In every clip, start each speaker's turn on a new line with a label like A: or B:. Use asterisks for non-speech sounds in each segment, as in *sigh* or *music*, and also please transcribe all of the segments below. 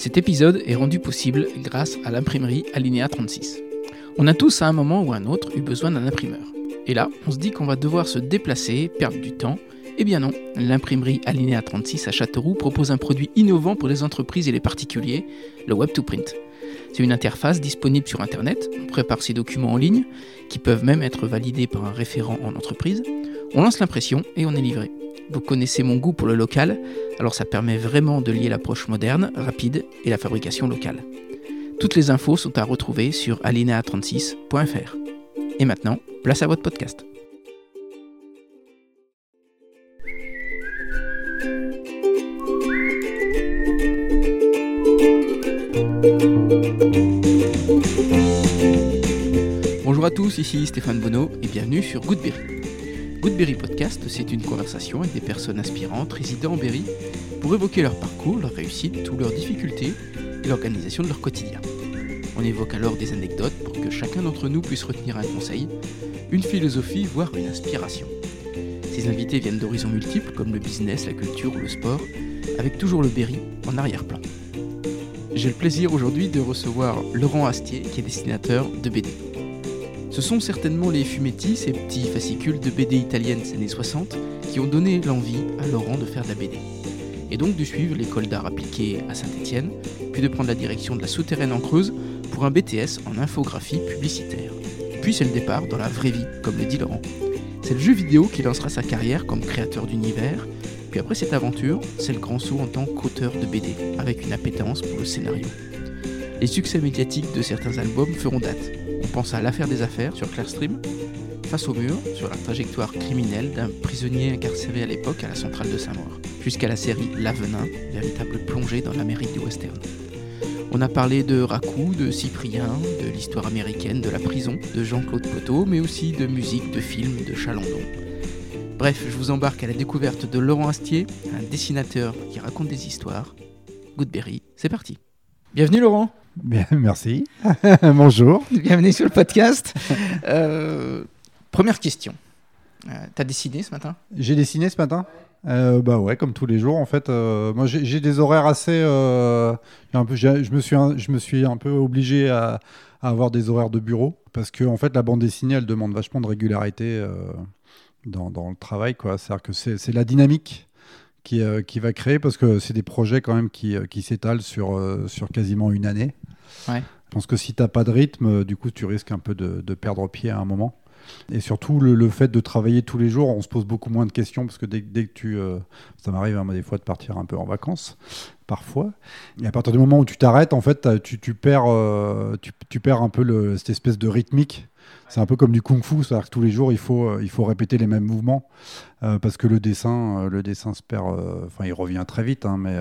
A: Cet épisode est rendu possible grâce à l'imprimerie Alinea 36. On a tous à un moment ou à un autre eu besoin d'un imprimeur. Et là, on se dit qu'on va devoir se déplacer, perdre du temps. Eh bien non, l'imprimerie Alinea 36 à Châteauroux propose un produit innovant pour les entreprises et les particuliers, le Web2Print. C'est une interface disponible sur Internet, on prépare ses documents en ligne, qui peuvent même être validés par un référent en entreprise. On lance l'impression et on est livré. Vous connaissez mon goût pour le local, alors ça permet vraiment de lier l'approche moderne, rapide et la fabrication locale. Toutes les infos sont à retrouver sur alinea36.fr. Et maintenant, place à votre podcast. Bonjour à tous, ici Stéphane Bonneau et bienvenue sur Goodberry. Goodberry Podcast, c'est une conversation avec des personnes inspirantes résidant en Berry pour évoquer leur parcours, leur réussite, ou leurs difficultés et l'organisation de leur quotidien. On évoque alors des anecdotes pour que chacun d'entre nous puisse retenir un conseil, une philosophie, voire une inspiration. Ces invités viennent d'horizons multiples comme le business, la culture ou le sport, avec toujours le Berry en arrière-plan. J'ai le plaisir aujourd'hui de recevoir Laurent Astier, qui est dessinateur de BD. Ce sont certainement les fumetti, ces petits fascicules de BD italienne des années 60, qui ont donné l'envie à Laurent de faire de la BD. Et donc de suivre l'école d'art appliquée à Saint-Étienne, puis de prendre la direction de la souterraine en Creuse pour un BTS en infographie publicitaire. Puis c'est le départ dans la vraie vie, comme le dit Laurent. C'est le jeu vidéo qui lancera sa carrière comme créateur d'univers, puis après cette aventure, c'est le grand saut en tant qu'auteur de BD, avec une appétence pour le scénario. Les succès médiatiques de certains albums feront date. On pense à L'affaire des affaires sur Clearstream, Face au mur sur la trajectoire criminelle d'un prisonnier incarcéré à l'époque à la centrale de Saint-Maur, jusqu'à la série L'Avenin, véritable plongée dans l'Amérique du western. On a parlé de Raku, de Cyprien, de l'histoire américaine de la prison, de Jean-Claude Poteau, mais aussi de musique, de films, de Chalandon. Bref, je vous embarque à la découverte de Laurent Astier, un dessinateur qui raconte des histoires. Goodberry, c'est parti. Bienvenue Laurent.
B: Bien, *laughs* merci. *laughs* Bonjour.
A: Bienvenue sur le podcast. Euh, première question. Euh, T'as dessiné ce matin?
B: J'ai dessiné ce matin? Euh, Bah ouais, comme tous les jours en fait. Euh, moi j'ai des horaires assez. euh, un peu, j'ai- je, me suis un, je me suis un peu obligé à, à avoir des horaires de bureau parce que en fait la bande dessinée elle demande vachement de régularité dans, dans le travail. quoi. C'est-à-dire que c'est la dynamique qui, euh, qui va créer parce que c'est des projets quand même qui, euh, qui s'étalent sur, euh, sur quasiment une année.
A: Ouais.
B: Je pense que si t'as pas de rythme, du coup tu risques un peu de, de perdre pied à un moment. Et surtout, le, le fait de travailler tous les jours, on se pose beaucoup moins de questions parce que dès, dès que tu. euh, ça m'arrive hein, moi, des fois de partir un peu en vacances, parfois. Et à partir du moment où tu t'arrêtes, en fait, tu, tu perds, euh, tu, tu perds un peu le- cette espèce de rythmique. C'est un peu comme du kung-fu, c'est-à-dire que tous les jours, il faut, euh, il faut répéter les mêmes mouvements euh, parce que le dessin, euh, le dessin se perd. Enfin, il revient très vite, hein, mais.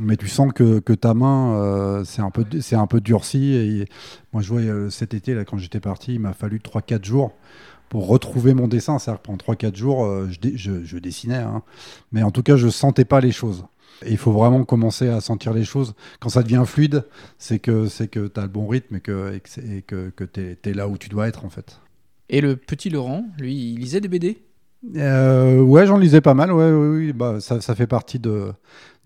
B: mais tu sens que, que ta main, euh, c'est un peu, c'est peu durci. Moi, je vois cet été, là, quand j'étais parti, il m'a fallu 3-4 jours pour retrouver mon dessin. C'est-à-dire que pendant 3-4 jours, je dessinais. hein. Mais en tout cas, je sentais pas les choses. Et il faut vraiment commencer à sentir les choses. Quand ça devient fluide, c'est que c'est que tu as le bon rythme et que, et que, que, tu es, là où tu dois être, en fait.
A: Et le petit Laurent, lui, il lisait des BD
B: Euh, ouais, j'en lisais pas mal. Ouais, ouais, oui, bah, ça, ça fait partie de,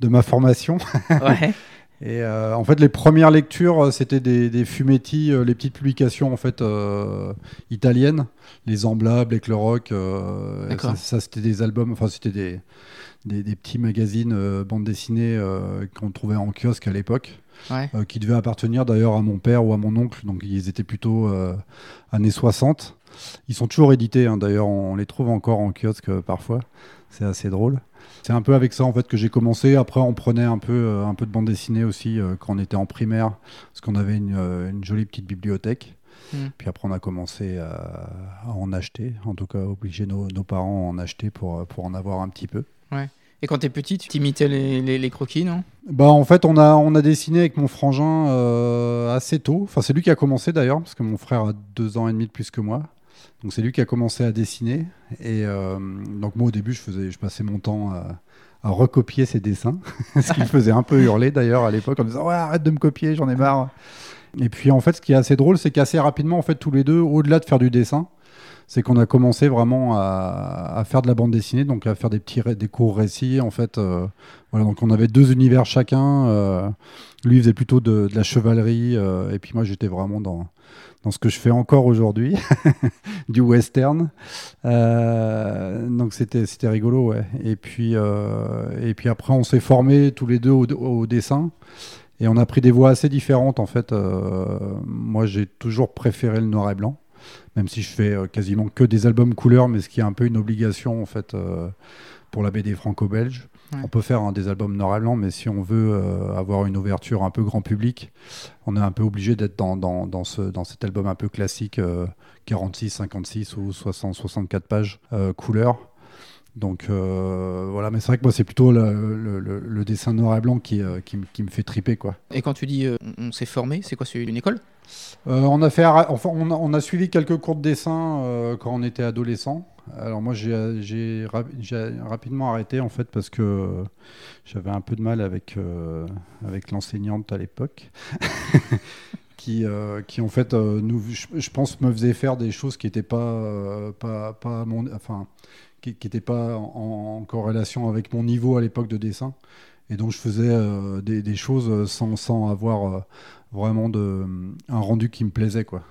B: de ma formation.
A: Ouais. *laughs*
B: Et euh, en fait, les premières lectures, euh, c'était des, des fumetti, euh, les petites publications en fait euh, italiennes, les Emblables, les Cloroc. Ça, ça, c'était des albums, enfin c'était des, des, des petits magazines bande dessinée qu'on trouvait en kiosque à l'époque,
A: Ouais.
B: qui devaient appartenir d'ailleurs à mon père ou à mon oncle. Donc ils étaient plutôt années 60. Ils sont toujours édités, hein, d'ailleurs, on les trouve encore en kiosque parfois. C'est assez drôle. C'est un peu avec ça en fait que j'ai commencé. Après, on prenait un peu, euh, un peu de bande dessinée aussi euh, quand on était en primaire, parce qu'on avait une, euh, une jolie petite bibliothèque.
A: Mm.
B: Puis après, on a commencé à, à en acheter, en tout cas obliger nos, nos parents à en acheter pour, pour en avoir un petit peu.
A: Et quand t'es petit, tu t'imitais les, les, les croquis, non?
B: Bah en fait, on a, on a dessiné avec mon frangin euh, assez tôt. Enfin, c'est lui qui a commencé d'ailleurs, parce que mon frère a deux ans et demi de plus que moi. Donc c'est lui qui a commencé à dessiner. Et euh, donc moi au début, je, faisais, je passais mon temps à, recopier ses dessins, *laughs* ce qui me faisait un peu hurler d'ailleurs à l'époque en disant ouais, arrête de me copier, j'en ai marre. Et puis en fait, ce qui est assez drôle, c'est qu'assez rapidement, en fait, tous les deux, au-delà de faire du dessin, c'est qu'on a commencé vraiment à, faire de la bande dessinée, donc à faire des petits des courts récits en fait. Euh, voilà, donc on avait deux univers chacun. Euh, lui faisait plutôt de, de la chevalerie, euh, et puis moi j'étais vraiment dans dans ce que je fais encore aujourd'hui, *laughs* du western. Donc c'était rigolo, ouais. Et puis et puis après on s'est formés tous les deux au, au, dessin. Et on a pris des voies assez différentes en fait. Moi j'ai toujours préféré le noir et blanc même si je fais euh, quasiment que des albums couleurs, mais ce qui est un peu une obligation en fait euh, pour la BD franco-belge. On peut faire hein, des albums noir et blanc, mais si on veut euh, avoir une ouverture un peu grand public, on est un peu obligé d'être dans, dans, dans, ce, dans cet album un peu classique, 46, 56 ou 60, 64 pages couleurs. Donc voilà, mais c'est vrai que moi c'est plutôt le, le, le, dessin noir et blanc qui, qui, qui, me fait triper quoi.
A: Et quand tu dis on s'est formé, c'est quoi C'est une école?
B: Euh, on, a fait, enfin, on, a, suivi quelques cours de dessin euh, quand on était adolescent. Alors moi j'ai rapidement arrêté en fait parce que j'avais un peu de mal avec, euh, avec l'enseignante à l'époque. *laughs* qui, qui en fait, nous, je, pense, me faisait faire des choses qui n'étaient pas, pas, pas mon, enfin, qui n'étaient pas en, corrélation avec mon niveau à l'époque de dessin. Et donc je faisais des, des, choses sans, sans avoir vraiment de, un rendu qui me plaisait. Quoi.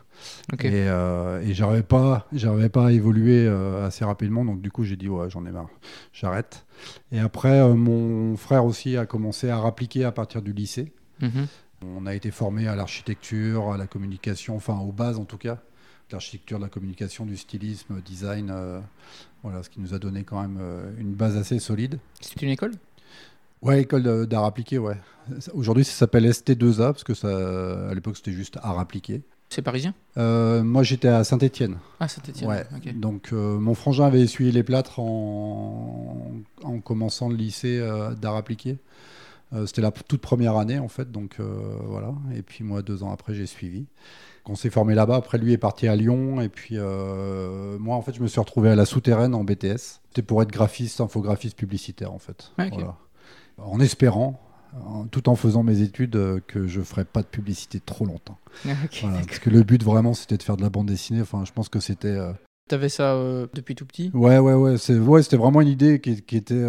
B: Et, euh, et j'arrivais pas, j'arrivais pas à évoluer euh, assez rapidement, donc du coup j'ai dit ouais j'en ai marre, j'arrête. Et après euh, mon frère aussi a commencé à rappliquer à partir du lycée. Mhm. On a été formé à l'architecture, à la communication, enfin aux bases en tout cas, l'architecture, de la communication, du stylisme, design, voilà, ce qui nous a donné quand même une base assez solide.
A: C'est une école?
B: Ouais, école d'art appliqué, ouais. Aujourd'hui, ça s'appelle ST2A, parce que ça, à l'époque, c'était juste art appliqué.
A: C'est parisien?
B: Euh, Moi, j'étais à Saint-Étienne.
A: Ah, Saint-Étienne.
B: Ouais. Donc, euh, mon frangin avait essuyé les plâtres en, en commençant le lycée euh, d'art appliqué. c'était la toute première année, en fait. Donc, voilà. Et puis, moi, deux ans après, j'ai suivi. On s'est formé là-bas. Après, lui est parti à Lyon. Et puis, moi, en fait, je me suis retrouvé à la souterraine en BTS. C'était pour être graphiste, infographiste publicitaire, en fait. Voilà en espérant, tout en faisant mes études, euh, que je ne ferais pas de publicité trop longtemps. *laughs* parce que le but vraiment, c'était de faire de la bande dessinée. Enfin, je pense que c'était. Euh,
A: tu avais ça euh, depuis tout petit?
B: Ouais, ouais, ouais. C'est, ouais, c'était vraiment une idée qui, était.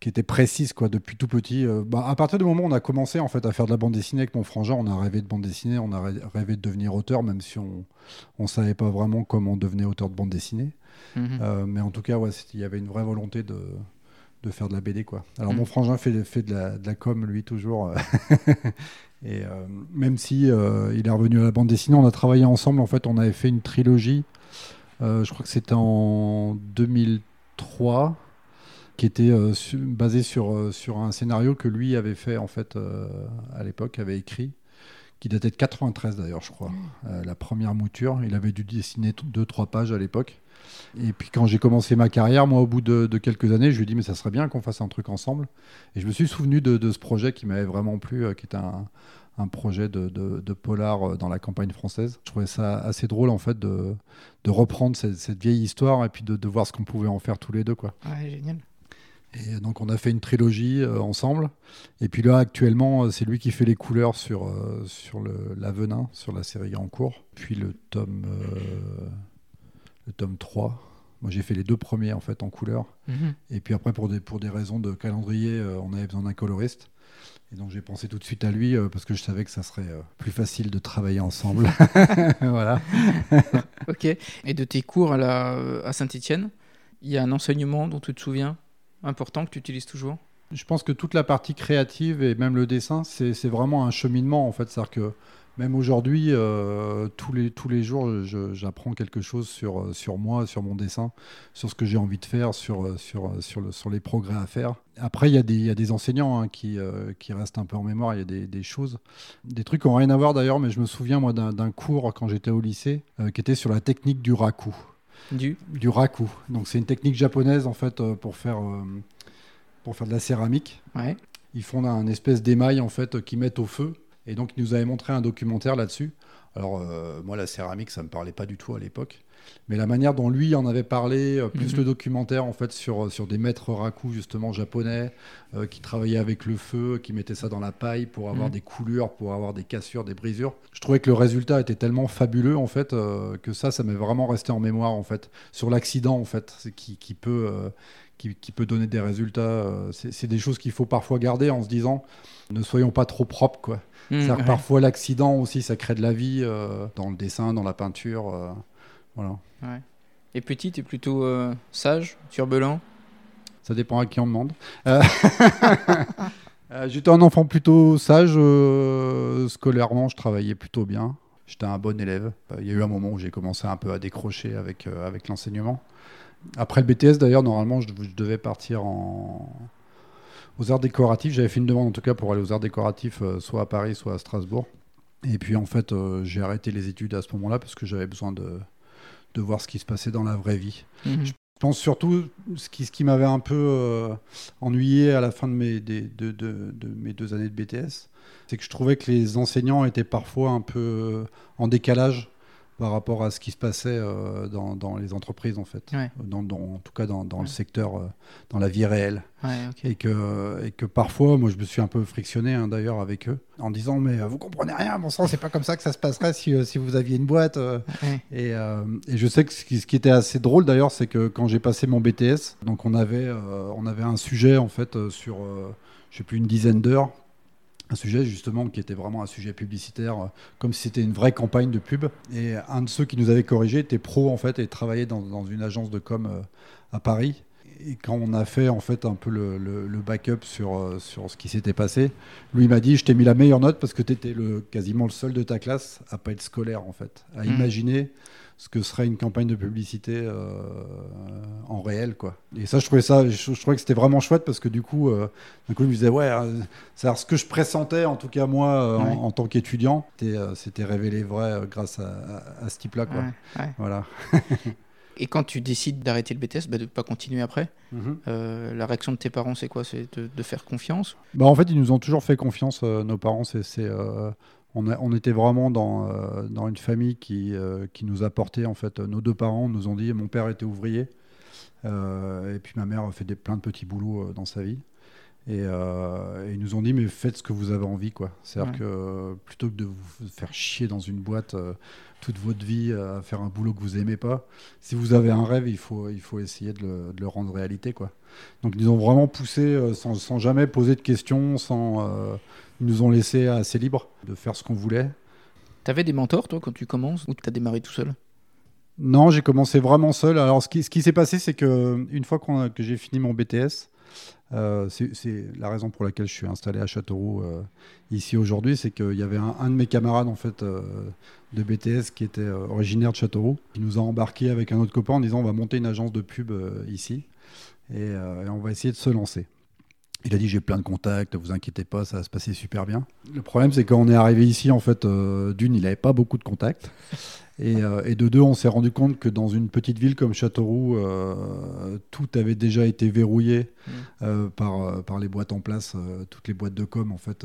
B: qui était précise quoi depuis tout petit. bah, à partir du moment où on a commencé en fait à faire de la bande dessinée avec mon frangin, on a rêvé de bande dessinée, on a rêvé de devenir auteur, même si on ne savait pas vraiment comment on devenait auteur de bande dessinée. Mhm. mais en tout cas, ouais, il y avait une vraie volonté de, de faire de la BD quoi. Alors mm. mon frangin fait, fait de, la, de la com lui toujours. Euh, *laughs* et euh, même si euh, il est revenu à la bande dessinée, on a travaillé ensemble. En fait, on avait fait une trilogie. je crois que c'était en 2003 qui était basée sur, sur un scénario que lui avait fait en fait à l'époque, avait écrit, qui datait de 93 d'ailleurs, je crois. Mm. la première mouture, il avait dû dessiner deux trois pages à l'époque. Et puis quand j'ai commencé ma carrière, moi, au bout de, quelques années, je lui ai dit, mais ça serait bien qu'on fasse un truc ensemble. Et je me suis souvenu de, ce projet qui m'avait vraiment plu, euh, qui était un, projet de, polar euh, dans la campagne française. Je trouvais ça assez drôle, en fait, de, reprendre cette, vieille histoire et puis de, voir ce qu'on pouvait en faire tous les deux. Quoi.
A: Ouais, génial.
B: Et donc on a fait une trilogie euh, ensemble. Et puis là actuellement c'est lui qui fait les couleurs sur, sur le, l'Avenin, sur la série en cours. Puis le tome le tome 3. Moi, j'ai fait les deux premiers en fait en couleur. Mhm. Et puis après, pour des, pour des raisons de calendrier, euh, on avait besoin d'un coloriste. Et donc, j'ai pensé tout de suite à lui euh, parce que je savais que ça serait euh, plus facile de travailler ensemble. *laughs* voilà. *laughs*
A: ok. Et de tes cours à, la, à Saint-Etienne, il y a un enseignement dont tu te souviens important que tu utilises toujours?
B: Je pense que toute la partie créative et même le dessin, c'est vraiment un cheminement en fait. C'est-à-dire que même aujourd'hui, euh, tous, les, tous les jours, j'apprends quelque chose sur, euh, sur moi, sur mon dessin, sur ce que j'ai envie de faire, sur, euh, sur, sur, le, sur les progrès à faire. Après, il y, a des, y a des enseignants hein, qui, qui restent un peu en mémoire, il y a des, des, choses, des trucs qui n'ont rien à voir d'ailleurs, mais je me souviens moi d'un cours quand j'étais au lycée qui était sur la technique du raku.
A: Du,
B: du raku. Donc c'est une technique japonaise en fait pour faire, pour faire de la céramique.
A: Ouais.
B: Ils font un espèce d'émail en fait qu'ils mettent au feu et donc, il nous avait montré un documentaire là-dessus. Alors, euh, moi, la céramique, ça ne me parlait pas du tout à l'époque. Mais la manière dont lui en avait parlé, euh, plus
A: Mhm.
B: le documentaire en fait sur, sur des maîtres raku justement japonais euh, qui travaillaient avec le feu, qui mettaient ça dans la paille pour avoir
A: Mhm.
B: des coulures, pour avoir des cassures, des brisures. Je trouvais que le résultat était tellement fabuleux en fait euh, que ça, ça m'est vraiment resté en mémoire en fait sur l'accident en fait qui, qui peut euh, qui, qui peut donner des résultats. euh, c'est des choses qu'il faut parfois garder en se disant ne soyons pas trop propres quoi.
A: Mmh, ouais.
B: parfois l'accident aussi, ça crée de la vie euh, dans le dessin, dans la peinture. euh, voilà.
A: Ouais. Et petit, t'es plutôt euh, sage, turbulent?
B: Ça dépend à qui on demande. *laughs* J'étais un enfant plutôt sage. scolairement, je travaillais plutôt bien. J'étais un bon élève. Il y a eu un moment où j'ai commencé un peu à décrocher avec, avec l'enseignement. Après le BTS, d'ailleurs, normalement, je, dev- je devais partir en... aux arts décoratifs. J'avais fait une demande, en tout cas, pour aller aux arts décoratifs, euh, soit à Paris, soit à Strasbourg. Et puis, en fait, euh, j'ai arrêté les études à ce moment-là parce que j'avais besoin de, de voir ce qui se passait dans la vraie vie.
A: Mhm.
B: Je pense surtout ce qui, ce qui m'avait un peu euh, ennuyé à la fin de mes, des- de, de- de mes deux années de BTS, c'est que je trouvais que les enseignants étaient parfois un peu en décalage par rapport à ce qui se passait euh, dans, dans les entreprises en fait,
A: Ouais.
B: dans, dans- en tout cas dans, dans
A: Ouais.
B: le secteur, euh, dans la vie réelle.
A: Ouais.
B: Et que, et que parfois, moi je me suis un peu frictionné hein, d'ailleurs avec eux, en disant mais euh, vous comprenez rien, bon sang, c'est pas comme ça que ça se passerait si, si vous aviez une boîte. Et, euh, et je sais que ce qui, ce qui était assez drôle d'ailleurs, c'est que quand j'ai passé mon BTS, donc on avait, euh, on avait un sujet en fait sur, euh, je sais plus, une dizaine d'heures. Un sujet justement qui était vraiment un sujet publicitaire, euh, comme si c'était une vraie campagne de pub. Et un de ceux qui nous avait corrigé était pro en fait et travaillait dans, dans une agence de com euh, à Paris. Et quand on a fait en fait un peu le, le- le backup sur, euh, sur ce qui s'était passé, lui m'a dit je t'ai mis la meilleure note parce que tu étais le, quasiment le seul de ta classe à pas être scolaire en fait, à
A: Mhm.
B: imaginer ce que serait une campagne de publicité euh, en réel quoi. Et ça je trouvais ça, je, je trouvais que c'était vraiment chouette parce que du coup, euh, d'un coup il me disait ouais, euh, c'est ce que je pressentais en tout cas moi euh, en-
A: Ouais.
B: en, tant qu'étudiant, c'était c'était révélé vrai grâce à, à- à ce type là quoi.
A: Ouais, ouais.
B: Voilà. *laughs*
A: Et quand tu décides d'arrêter le BTS, bah, de ne pas continuer après, euh, la réaction de tes parents, c'est quoi? C'est de, de faire confiance?
B: Bah, en fait, ils nous ont toujours fait confiance, euh, nos parents. C'est, c'est, euh, on, a- on était vraiment dans, euh, dans une famille qui, euh, qui nous apportait. En fait, nos deux parents nous ont dit mon père était ouvrier. euh, et puis ma mère a fait des, plein de petits boulots dans sa vie. Et, euh, et ils nous ont dit mais faites ce que vous avez envie. quoi. C'est-à-dire
A: Ouais.
B: que plutôt que de vous faire chier dans une boîte euh, toute votre vie euh, à faire un boulot que vous aimez pas, si vous avez un rêve, il faut, il faut essayer de le, de le rendre réalité. quoi. Donc ils nous ont vraiment poussé euh, sans, sans jamais poser de questions, sans, euh, ils nous ont laissé assez libres de faire ce qu'on voulait.
A: T'avais des mentors, toi, quand tu commences Ou t'as démarré tout seul?
B: Non, j'ai commencé vraiment seul. Alors ce qui, ce qui s'est passé, c'est que une fois a- que j'ai fini mon BTS, euh, c'est c'est la raison pour laquelle je suis installé à Châteauroux euh, ici aujourd'hui, c'est qu'il y avait un, un de mes camarades en fait euh, de BTS qui était euh, originaire de Châteauroux, qui nous a embarqué avec un autre copain en disant on va monter une agence de pub euh, ici et, euh, et on va essayer de se lancer. Il a dit j'ai plein de contacts, vous inquiétez pas, ça va se passer super bien. Le problème c'est quand on est arrivé ici en fait, d'une il n'avait pas beaucoup de contacts. Et, euh, et de deux, on s'est rendu compte que dans une petite ville comme Châteauroux, euh, tout avait déjà été verrouillé
A: Mm.
B: euh, par, par les boîtes en place. Toutes les boîtes de com, en fait,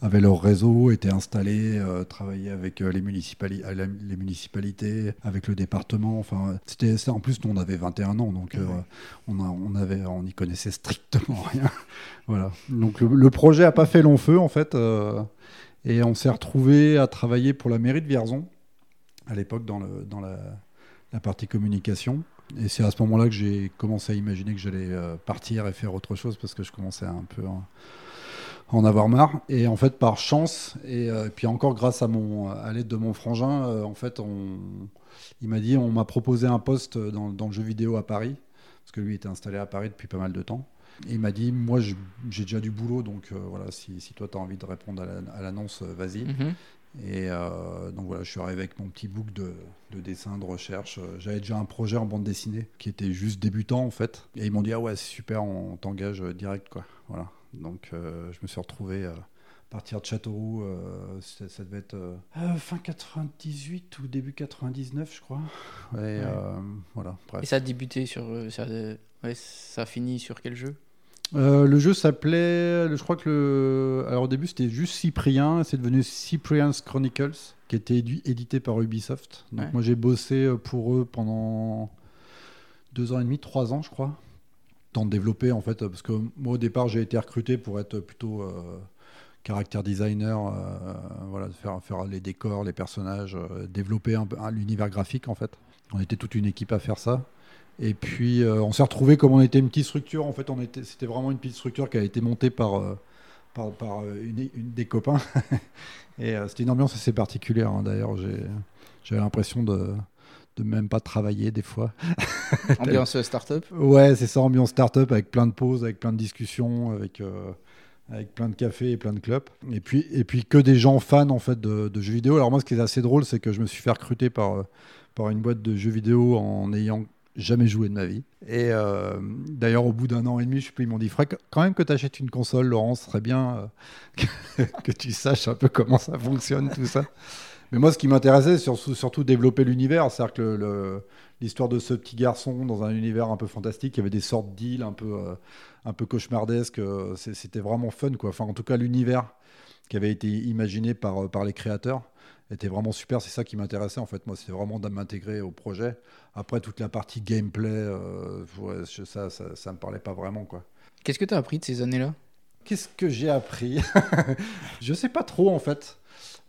B: avaient leur réseau, étaient installées, travaillaient avec les, municipali- la- les municipalités, avec le département. Enfin, c'était en plus, nous, on avait 21 ans, donc on, a- on avait, on n'y connaissait strictement *laughs* rien. voilà. Donc le, le projet a pas fait long feu, en fait. et on s'est retrouvé à travailler pour la mairie de Vierzon à l'époque dans, la, partie communication. Et c'est à ce moment-là que j'ai commencé à imaginer que j'allais euh, partir et faire autre chose parce que je commençais à un peu en, en avoir marre. Et en fait, par chance, et, euh, puis encore grâce à, à l'aide de mon frangin, euh, en fait, il m'a dit on m'a proposé un poste dans, le jeu vidéo à Paris, parce que lui était installé à Paris depuis pas mal de temps. Et il m'a dit moi, j'ai déjà du boulot, donc voilà, si, toi, tu as envie de répondre à la- à l'annonce, vas-y.
A: Mhm.
B: Et euh, donc voilà, je suis arrivé avec mon petit book de, de dessin, de recherche. Euh, J'avais déjà un projet en bande dessinée qui était juste débutant en fait. Et ils m'ont dit ah ouais c'est super, on t'engage euh, direct quoi. Voilà. Donc euh, je me suis retrouvé euh, à partir de Châteauroux. ça, ça devait être fin 98 ou début 99 je crois. Ouais, euh, voilà.
A: Et ça a débuté sur. ça, ouais, ça a fini sur quel jeu?
B: Euh, le jeu s'appelait, je crois que le, alors au début c'était juste Cyprien, c'est devenu Cyprian's Chronicles, qui était édité par Ubisoft. Donc moi j'ai bossé pour eux pendant deux ans et demi, trois ans je crois, temps de développer en fait, parce que moi au départ j'ai été recruté pour être plutôt euh, caractère designer, euh, voilà, faire, faire les décors, les personnages, développer un, l'univers graphique en fait. On était toute une équipe à faire ça. Et puis euh, on s'est retrouvé comme on était une petite structure. En fait, on était, c'était vraiment une petite structure qui a été montée par, euh, par, par euh, une, des copains. *laughs* et c'était une ambiance assez particulière. Hein. D'ailleurs, j'ai, j'avais l'impression de de même pas travailler des fois. *laughs*
A: ambiance start-up?
B: Ouais, c'est ça, ambiance start-up avec plein de pauses, avec plein de discussions, avec avec plein de cafés et plein de clubs. Et puis, et puis que des gens fans en fait de, de, jeux vidéo. Alors moi, ce qui est assez drôle, c'est que je me suis fait recruter par, par une boîte de jeux vidéo en ayant jamais joué de ma vie. Et euh, d'ailleurs, au bout d'un an et demi, je sais ils m'ont dit Fred, quand même que tu achètes une console, Laurence, ce serait bien euh, *laughs* que, tu saches un peu comment ça fonctionne, tout ça. Mais moi, ce qui m'intéressait, c'est surtout, développer l'univers. C'est-à-dire que l'histoire de ce petit garçon dans un univers un peu fantastique, il y avait des sortes d'îles un peu, euh, cauchemardesques. C'était vraiment fun, quoi. Enfin, en tout cas, l'univers qui avait été imaginé par les créateurs était vraiment super. C'est ça qui m'intéressait en fait. Moi, c'est vraiment de m'intégrer au projet. Après, toute la partie gameplay, euh, ça, ça, ça, me parlait pas vraiment quoi.
A: Qu'est-ce que tu as appris de ces années-là?
B: Qu'est-ce que j'ai appris? *laughs* Je sais pas trop en fait.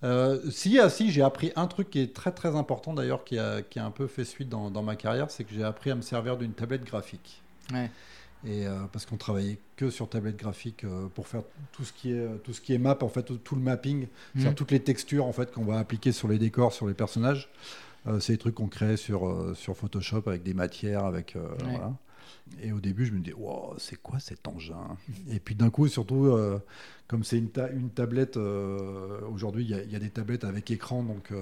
B: Euh, si, ah, si j'ai appris un truc qui est très très important d'ailleurs, qui a, qui a un peu fait suite dans, dans ma carrière, c'est que j'ai appris à me servir d'une tablette graphique.
A: Ouais.
B: Et euh, parce qu'on travaillait que sur tablette graphique euh, pour faire tout ce qui est tout ce qui est map en fait tout, le mapping, mmh. toutes les textures en fait qu'on va appliquer sur les décors, sur les personnages. Euh, c'est des trucs qu'on crée sur sur Photoshop avec des matières, avec voilà. Et au début, je me disais, wow, c'est quoi cet engin? Et puis d'un coup, surtout, comme c'est une, tablette, aujourd'hui, il y, a des tablettes avec écran, donc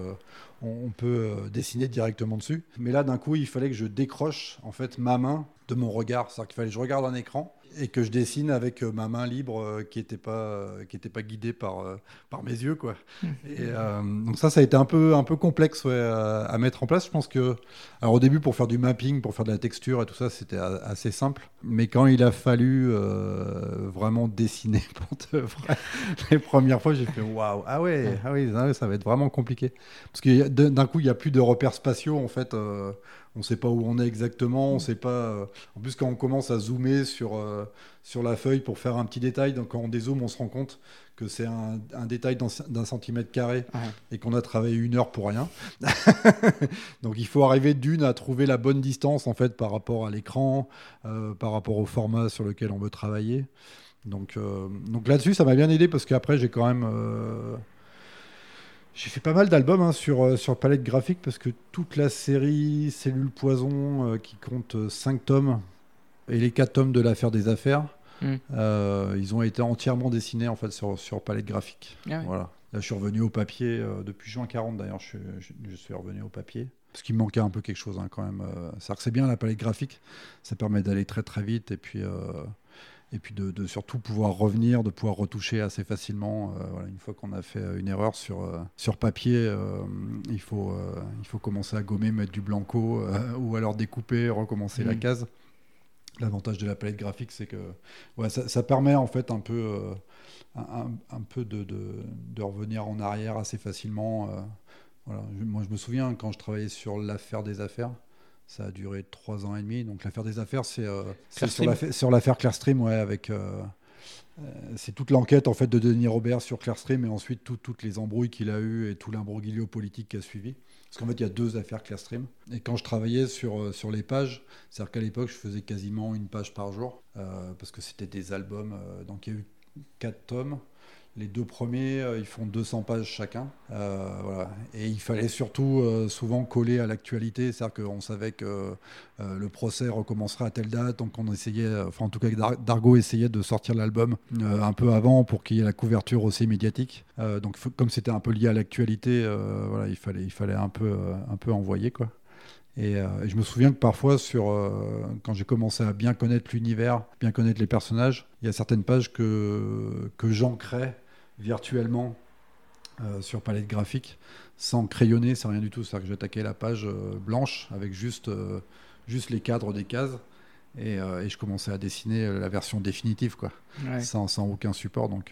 B: on, on, peut dessiner directement dessus. Mais là, d'un coup, il fallait que je décroche en fait ma main de mon regard. C'est-à-dire qu'il fallait que je regarde un écran et que je dessine avec euh, ma main libre euh, qui n'était pas, euh, qui était pas guidée par, par mes yeux. Quoi. Hmm. Et, donc ça, ça a été un peu, un peu complexe à mettre en place. Je pense que, alors au début, pour faire du mapping, pour faire de la texture et tout ça, c'était assez simple. Mais quand il a fallu vraiment dessiner *laughs* pour de vrai, les premières fois, j'ai fait waouh, ah ouais, ah oui, ça va être vraiment compliqué. Parce que d'un coup, il n'y a plus de repères spatiaux en fait on ne sait pas où on est exactement, on mm. sait pas. Euh, en plus, quand on commence à zoomer sur, euh, sur la feuille pour faire un petit détail, donc quand on dézoome, on se rend compte que c'est un, détail d'un centimètre carré et qu'on a travaillé une heure pour rien. *laughs* donc il faut arriver d'une à trouver la bonne distance en fait par rapport à l'écran, euh, par rapport au format sur lequel on veut travailler. Donc, donc là-dessus, ça m'a bien aidé parce qu'après, j'ai quand même j'ai fait pas mal d'albums hein, sur, euh, sur palette graphique parce que toute la série Cellule Poison, euh, qui compte 5 euh, tomes, et les 4 tomes de l'affaire des affaires, hmm. ils ont été entièrement dessinés en fait sur, sur palette graphique. Ah voilà. Là, je suis revenu au papier depuis juin 40 d'ailleurs, je, je, suis revenu au papier. Parce qu'il me manquait un peu quelque chose hein, quand même. Que c'est bien la palette graphique, ça permet d'aller très très vite et puis et puis de, surtout pouvoir revenir, de pouvoir retoucher assez facilement. Euh, voilà, une fois qu'on a fait euh, une erreur sur, euh, sur papier, il, faut, il faut commencer à gommer, mettre du blanco ou alors découper, recommencer la mmh. case. L'avantage de la palette graphique, c'est que ouais, ça, ça, permet en fait un peu, un, un, peu de, de, de, revenir en arrière assez facilement. voilà. Moi, je me souviens quand je travaillais sur l'affaire des affaires, ça a duré trois ans et demi. Donc l'affaire des affaires, c'est euh, sur l'affaire Clearstream, ouais, avec. Euh, euh, c'est toute l'enquête en fait de Denis Robert sur Clearstream et ensuite toutes les embrouilles qu'il a eues et tout l'imbroglio politique qui a suivi. Parce qu'en fait, il y a deux affaires Clearstream. Et quand je travaillais sur, sur les pages, c'est-à-dire qu'à l'époque, je faisais quasiment une page par jour, parce que c'était des albums. donc il y a eu quatre tomes. Les deux premiers, euh, ils font 200 pages chacun. Euh. Et il fallait surtout euh, souvent coller à l'actualité, c'est-à-dire qu'on savait que le procès recommencerait à telle date, donc on essayait, enfin en tout cas Dargo essayait de sortir l'album un peu avant pour qu'il y ait la couverture aussi médiatique. donc comme c'était un peu lié à l'actualité, voilà, il fallait, il fallait un peu, un peu envoyer quoi. Et, je me souviens que parfois, sur, quand j'ai commencé à bien connaître l'univers, bien connaître les personnages, il y a certaines pages que, que j'ancrais virtuellement euh, sur palette graphique, sans crayonner, sans rien du tout. C'est-à-dire que j'attaquais la page euh, blanche avec juste, euh, juste les cadres des cases. Et, et je commençais à dessiner la version définitive, quoi,
A: Ouais.
B: sans, sans aucun support. Donc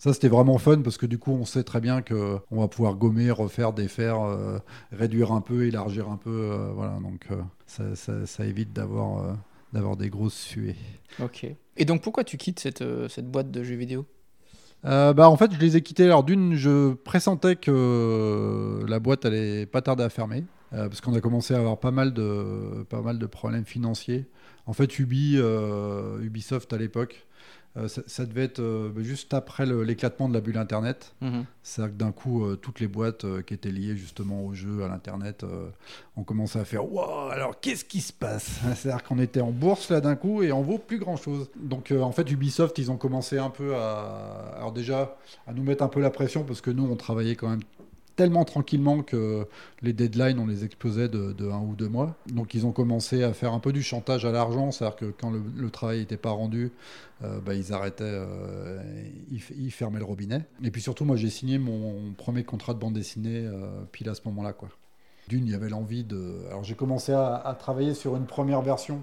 B: ça, c'était vraiment fun parce que du coup, on sait très bien que on va pouvoir gommer, refaire, défaire, réduire un peu, élargir un peu. voilà, donc ça, ça- ça évite d'avoir d'avoir des grosses suées.
A: Ok. Et donc pourquoi tu quittes cette, cette boîte de jeux vidéo?
B: Euh, bah, en fait, je les ai quittés. Alors, d'une, je pressentais que la boîte allait pas tarder à fermer. euh, parce qu'on a commencé à avoir pas mal de, problèmes financiers. En fait, Ubi, euh, Ubisoft à l'époque, euh, ça, ça devait être euh, juste après l'éclatement de la bulle Internet. C'est-à-dire que d'un coup, euh, toutes les boîtes euh, qui étaient liées justement au jeu, à l'Internet, euh, ont commencé à faire Wow, alors qu'est-ce qui se passe? *laughs* C'est-à-dire qu'on était en bourse là d'un coup et on vaut plus grand-chose. Donc euh, en fait, Ubisoft, ils ont commencé un peu à. Alors déjà, à nous mettre un peu la pression parce que nous, on travaillait quand même tellement tranquillement que les deadlines, on les explosait de, un ou deux mois. Donc ils ont commencé à faire un peu du chantage à l'argent, c'est-à-dire que quand le, travail n'était pas rendu, euh, bah, ils arrêtaient, euh, ils, fermaient le robinet. Et puis surtout, moi, j'ai signé mon premier contrat de bande dessinée euh, pile à ce moment-là. D'une, il y avait l'envie de. Alors j'ai commencé à, travailler sur une première version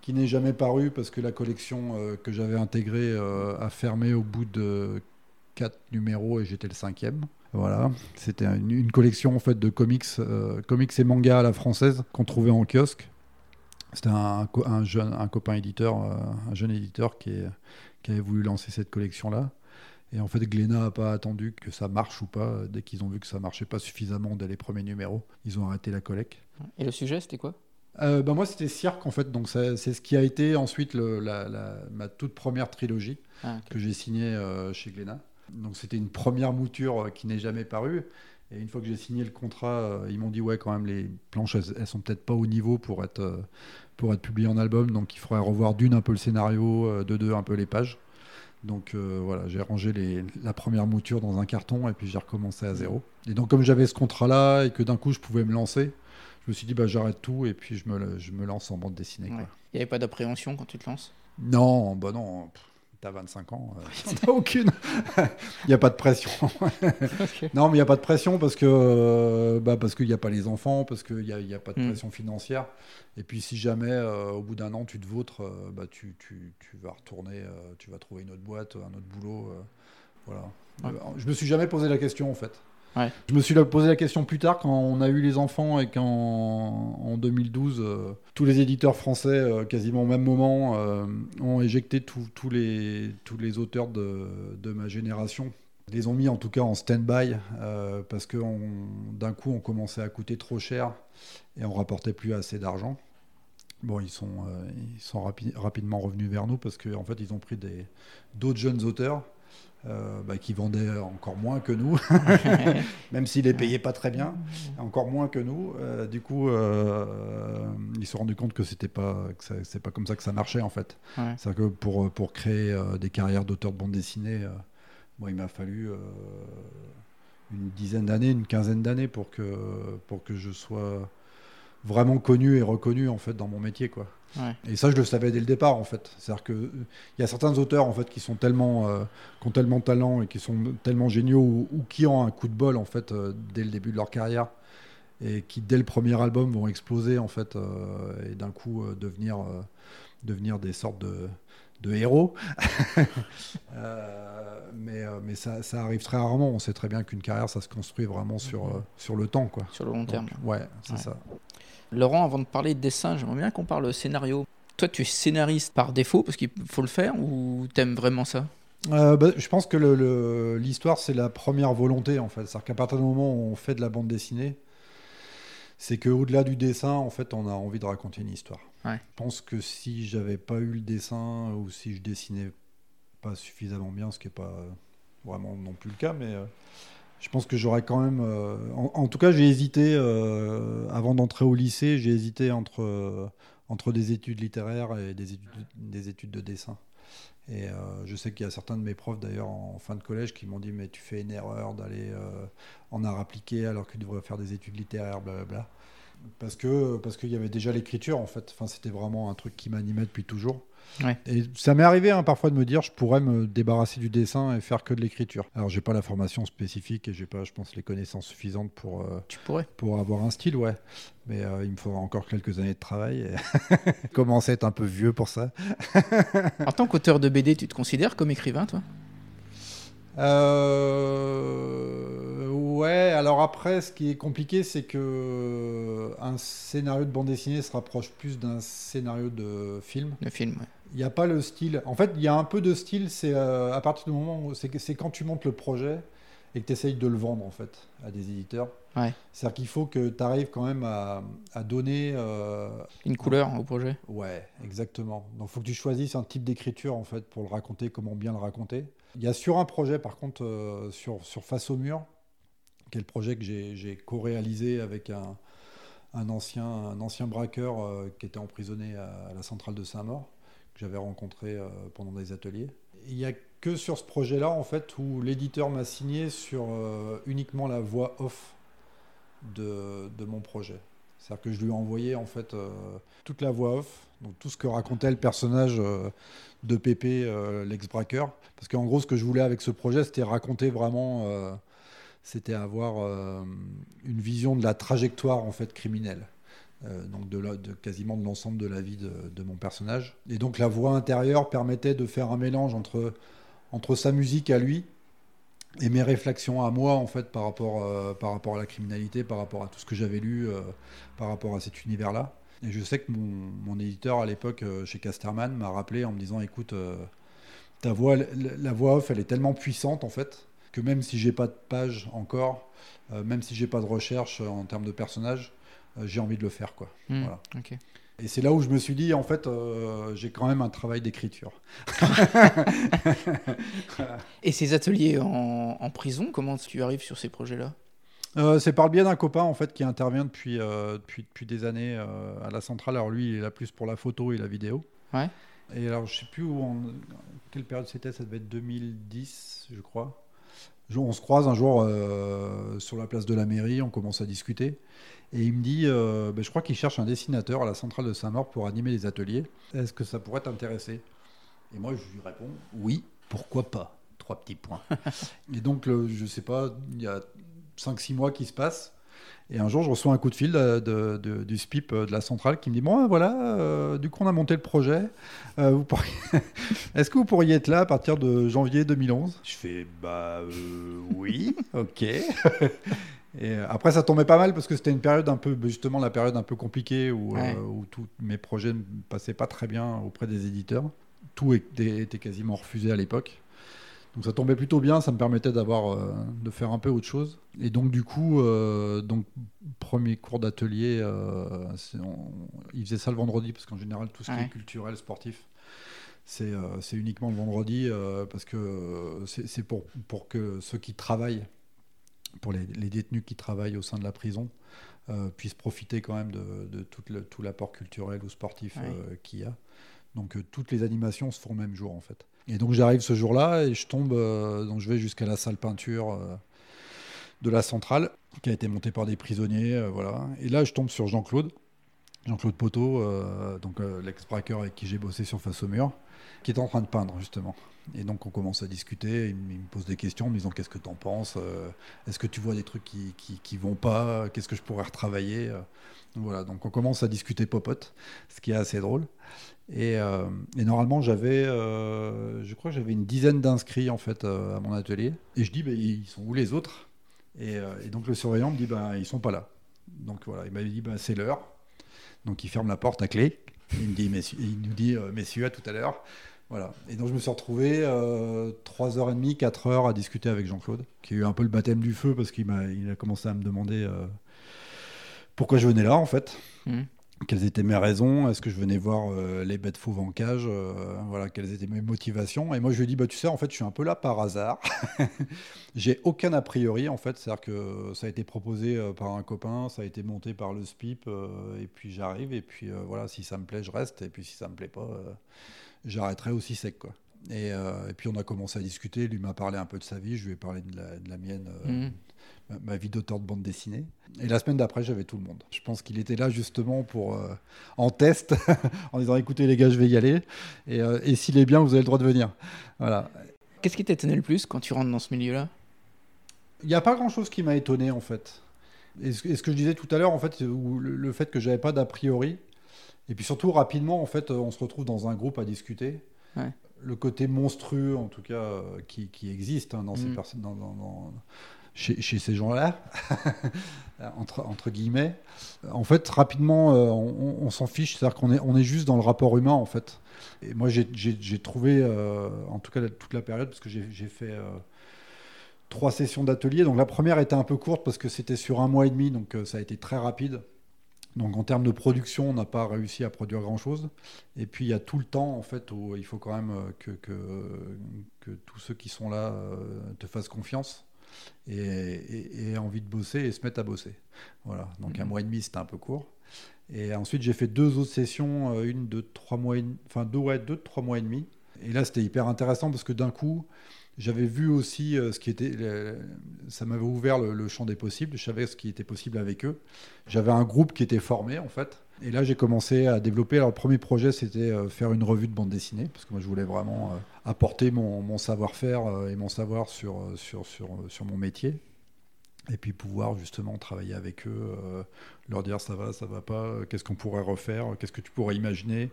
B: qui n'est jamais parue parce que la collection euh, que j'avais intégrée a fermé au bout de quatre numéros et j'étais le cinquième. Voilà, c'était une, une collection en fait de comics, euh, comics et mangas à la française qu'on trouvait en kiosque. C'était un, jeune, un copain éditeur, euh, un jeune éditeur qui, est- qui avait voulu lancer cette collection-là. Et en fait, Glénat n'a pas attendu que ça marche ou pas. Dès qu'ils ont vu que ça marchait pas suffisamment dès les premiers numéros, ils ont arrêté la collecte.
A: Et le sujet, c'était quoi?
B: Euh, bah, moi, c'était Cirque en fait. Donc, c'est ce qui a été ensuite le- la- la- ma toute première trilogie
A: Ah,
B: que j'ai signée euh, chez Glénat. Donc, c'était une première mouture euh, qui n'est jamais parue. Et une fois que j'ai signé le contrat, euh, ils m'ont dit ouais, quand même, les planches, elles, elles sont peut-être pas au niveau pour être euh, pour être publiées en album. Donc, il faudrait revoir d'une un peu le scénario, de deux un peu les pages. Donc euh, voilà, j'ai rangé les- la première mouture dans un carton et puis j'ai recommencé à zéro. Et donc comme j'avais ce contrat-là et que d'un coup je pouvais me lancer, je me suis dit bah j'arrête tout et puis je me, je me lance en bande dessinée. quoi.
A: Il n'y avait pas d'appréhension quand tu te lances?
B: Non, bah non, pff, t'as 25 ans, euh, t'en as aucune. *laughs* Il n'y a pas de pression. *laughs* non, mais il n'y a pas de pression parce que euh, bah, parce qu'il n'y a pas les enfants, parce qu'il n'y a, il y a pas de
A: Mm.
B: pression financière. Et puis si jamais euh, au bout d'un an tu te vautres, bah, tu, tu, tu vas retourner, tu vas trouver une autre boîte, un autre boulot. voilà.
A: Ouais.
B: Je me suis jamais posé la question en fait. Je me suis posé la question plus tard quand on a eu les enfants et qu'en en 2012, euh, tous les éditeurs français, euh, quasiment au même moment, euh, ont éjecté tous- les, auteurs de, ma génération. Les ont mis en tout cas en stand-by parce que d'un coup on commençait à coûter trop cher et on rapportait plus assez d'argent. Bon, ils sont, rapidement revenus vers nous parce qu'en fait ils ont pris d'autres jeunes auteurs euh, bah, qui vendaient encore moins que nous, *laughs* même s'ils les payaient pas très bien, encore moins que nous. Euh, du coup, euh, ils se sont rendus compte que c'était pas, c'est pas comme ça que ça marchait en fait.
A: Ouais.
B: C'est-à-dire que pour, pour créer des carrières d'auteur de bande dessinée, moi, il m'a fallu une dizaine d'années, une quinzaine d'années pour que, pour que je sois vraiment connu et reconnu en fait dans mon métier quoi.
A: Ouais.
B: Et ça je le savais dès le départ en fait. C'est-à-dire que euh, il y a certains auteurs en fait qui sont tellement euh, qui ont tellement de talent et qui sont tellement géniaux ou, ou qui ont un coup de bol en fait euh, dès le début de leur carrière et qui dès le premier album vont exploser en fait euh, et d'un coup devenir devenir des sortes de de héros. *laughs* Mais mais ça, ça arrive très rarement. On sait très bien qu'une carrière, ça se construit vraiment sur, euh, sur le temps. Quoi.
A: Sur le long terme.
B: Ouais, c'est
A: Ouais.
B: ça.
A: Laurent, avant de parler de dessin, j'aimerais bien qu'on parle scénario. Toi, tu es scénariste par défaut parce qu'il faut le faire ou t'aimes vraiment ça?
B: Euh, bah, je pense que le- le- l'histoire, c'est la première volonté, en fait. C'est-à-dire qu'à partir du moment où on fait de la bande dessinée, c'est qu'au-delà du dessin, en fait, on a envie de raconter une histoire.
A: Ouais.
B: Je pense que si j'avais pas eu le dessin ou si je dessinais pas suffisamment bien, ce qui n'est pas vraiment non plus le cas, mais euh, je pense que j'aurais quand même. euh, en, tout cas, j'ai hésité, euh, avant d'entrer au lycée, j'ai hésité entre, euh, entre des études littéraires et des études, des études de dessin. Et je sais qu'il y a certains de mes profs d'ailleurs en fin de collège qui m'ont dit mais tu fais une erreur d'aller en art appliqué alors que tu devrais faire des études littéraires, blablabla. Parce que parce qu'il y avait déjà l'écriture en fait. Enfin, c'était vraiment un truc qui m'animait depuis toujours.
A: Ouais.
B: Et ça m'est arrivé hein, parfois de me dire je pourrais me débarrasser du dessin et faire que de l'écriture. Alors j'ai pas la formation spécifique et j'ai pas, je pense, les connaissances suffisantes pour euh,
A: Tu pourrais.
B: pour avoir un style, ouais. Mais euh, il me faudra encore quelques années de travail. Et *laughs* commencer à être un peu vieux pour ça. *laughs*
A: En tant qu'auteur de BD, tu te considères comme écrivain, toi?
B: Euh, ouais, alors après, ce qui est compliqué, c'est que un scénario de bande dessinée se rapproche plus d'un scénario de film.
A: Le film, ouais.
B: Il n'y a pas le style. En fait, il y a un peu de style, c'est euh, à partir du moment où c'est quand tu montes le projet et que tu essayes de le vendre en fait à des éditeurs.
A: Ouais.
B: C'est-à-dire qu'il faut que tu arrives quand même à, à donner. euh,
A: Une couleur au projet.
B: Ouais, exactement. Donc, il faut que tu choisisses un type d'écriture en fait pour le raconter, comment bien le raconter. Il y a sur un projet, par contre, euh, sur, sur Face au mur, qui est le projet que j'ai co-réalisé avec un, un ancien, un ancien braqueur euh, qui était emprisonné à, la centrale de Saint-Maur, que j'avais rencontré euh, pendant des ateliers. Il n'y a que sur ce projet-là, en fait, où l'éditeur m'a signé sur euh, uniquement la voix off de, de mon projet. C'est-à-dire que je lui ai envoyé en fait toute la voix off, donc tout ce que racontait le personnage de Pépé, l'ex-braqueur. Parce qu'en gros, ce que je voulais avec ce projet, c'était raconter vraiment, c'était avoir euh, une vision de la trajectoire en fait criminelle. Euh, donc de, quasiment de l'ensemble de la vie de, mon personnage. Et donc la voix intérieure permettait de faire un mélange entre, entre sa musique à lui et mes réflexions à moi en fait par rapport, euh, par rapport à la criminalité, par rapport à tout ce que j'avais lu, par rapport à cet univers-là. Et je sais que mon, mon éditeur à l'époque chez Casterman m'a rappelé en me disant écoute, ta voix, la, la voix off, elle est tellement puissante en fait que même si j'ai pas de page encore, euh, même si j'ai pas de recherche euh, en termes de personnage, euh, j'ai envie de le faire quoi.
A: Hmm,
B: Voilà. Et c'est là où je me suis dit en fait euh, j'ai quand même un travail d'écriture. *laughs*
A: Et ces ateliers en, en prison, comment tu arrives sur ces projets-là?
B: Euh, c'est par le biais d'un copain en fait qui intervient depuis, euh, depuis, depuis des années à la centrale. Alors lui, il est là plus pour la photo et la vidéo.
A: Ouais.
B: Et alors je sais plus où en quelle période c'était, ça devait être 2010, je crois. On se croise un jour euh, sur la place de la mairie, on commence à discuter. Et il me dit, euh, ben, je crois qu'il cherche un dessinateur à la centrale de Saint-Maur pour animer les ateliers. Est-ce que ça pourrait t'intéresser? Et moi, je lui réponds, oui, pourquoi pas? Trois petits points. *laughs* et donc, le- je sais pas, il y a 5-6 mois qui se passent. Et un jour, je reçois un coup de fil de- de- de- du SPIP euh, de la centrale qui me dit Bon, voilà, euh, du coup, on a monté le projet. Euh, vous pourriez- *laughs* Est-ce que vous pourriez être là à partir de janvier 2011 Je fais Bah euh, oui, *laughs* ok. Et euh, après, ça tombait pas mal parce que c'était une période un peu, justement, la période un peu compliquée où,
A: Ouais.
B: euh, où tous mes projets ne passaient pas très bien auprès des éditeurs. Tout était, était quasiment refusé à l'époque. Donc ça tombait plutôt bien, ça me permettait d'avoir, euh, de faire un peu autre chose. Et donc du coup, euh, donc premier cours d'atelier, euh, c'est- on- il faisait ça le vendredi parce qu'en général tout ce qui
A: Ouais.
B: est culturel, sportif, c'est uniquement le vendredi parce que c'est pour, pour que ceux qui travaillent, pour les, les détenus qui travaillent au sein de la prison, puissent profiter quand même de, de tout l'apport culturel ou sportif
A: Ouais.
B: qu'il y a. Donc toutes les animations se font le même jour en fait. Et donc j'arrive ce jour-là et je tombe, euh, donc je vais jusqu'à la salle peinture euh, de la centrale qui a été montée par des prisonniers, euh, voilà. Et là je tombe sur Jean-Claude, Jean-Claude Poteau, euh, donc euh, l'ex-braqueur avec qui j'ai bossé sur Face au mur, qui est en train de peindre justement. Et donc on commence à discuter, il, me pose des questions en me disant qu'est-ce que t'en penses, euh, est-ce que tu vois des trucs qui, qui, vont pas, qu'est-ce que je pourrais retravailler. voilà, donc on commence à discuter popote, ce qui est assez drôle. Et, normalement, j'avais, je crois j'avais une dizaine d'inscrits en fait à mon atelier. Et je dis, bah, ils sont où les autres? Et, et donc le surveillant me dit, bah, ils sont pas là. Donc voilà, il m'a dit, bah, c'est l'heure. Donc il ferme la porte à clé. Il me dit, messieurs, il nous dit, euh, messieurs, à tout à l'heure. Voilà. Et donc je me suis retrouvé euh, 3h30, 4h à discuter avec Jean-Claude, qui a eu un peu le baptême du feu parce qu'il a commencé à me demander euh, pourquoi je venais là en fait.
A: Mhm.
B: Quelles étaient mes raisons Est-ce que je venais voir euh, les bêtes fauves en cage euh, Voilà, quelles étaient mes motivations Et moi, je lui ai dit, bah, tu sais, en fait, je suis un peu là par hasard. *laughs* J'ai aucun a priori, en fait. C'est-à-dire que ça a été proposé euh, par un copain, ça a été monté par le SPIP, et puis j'arrive, et puis voilà, si ça me plaît, je reste, et puis si ça me plaît pas, j'arrêterai aussi sec. Et, puis on a commencé à discuter. Lui m'a parlé un peu de sa vie, je lui ai parlé de la, mienne,
A: Mhm.
B: Ma, vie d'auteur de bande dessinée. Et la semaine d'après, j'avais tout le monde. Je pense qu'il était là justement pour euh, en test, *laughs* en disant écoutez les gars, je vais y aller. Et, euh, et s'il est bien, vous avez le droit de venir. Voilà.
A: Qu'est-ce qui t'étonnait le plus quand tu rentres dans ce milieu-là?
B: Il n'y a pas grand-chose qui m'a étonné en fait. Et ce, et ce que je disais tout à l'heure, en fait, où le, le fait que j'avais pas d'a priori, et puis surtout rapidement, en fait, on se retrouve dans un groupe à discuter.
A: Ouais.
B: Le côté monstrueux, en tout cas, euh, qui, qui existe hein, dans ces personnes, dans, dans- dans- chez, ces gens-là, *laughs* entre, guillemets. En fait, rapidement, euh, on, s'en fiche, c'est-à-dire qu'on est, juste dans le rapport humain, en fait. Et moi, j'ai- trouvé, euh, en tout cas, toute la période, parce que j'ai fait euh, trois sessions d'atelier. Donc la première était un peu courte parce que c'était sur un mois et demi, donc ça a été très rapide. Donc en termes de production, on n'a pas réussi à produire grand-chose. Et puis il y a tout le temps, en fait, où il faut quand même que, tous ceux qui sont là te fassent confiance et, et, et envie de bosser et se mettre à bosser. Voilà, donc un
A: Mhm.
B: mois et demi, c'était un peu court. Et ensuite, j'ai fait deux autres sessions, euh, une de trois mois, et demi- enfin deux, ouais, deux de trois mois et demi. Et là, c'était hyper intéressant parce que d'un coup, j'avais vu aussi euh, ce qui était. ça m'avait ouvert le, le champ des possibles. Je savais ce qui était possible avec eux. J'avais un groupe qui était formé, en fait. Et là, j'ai commencé à développer. Alors, le premier projet, c'était euh, faire une revue de bande dessinée, parce que moi, je voulais vraiment euh, apporter mon, savoir-faire euh, et mon savoir sur, sur, sur, sur mon métier. Et puis pouvoir justement travailler avec eux, leur dire ça va, ça va pas, qu'est-ce qu'on pourrait refaire, qu'est-ce que tu pourrais imaginer,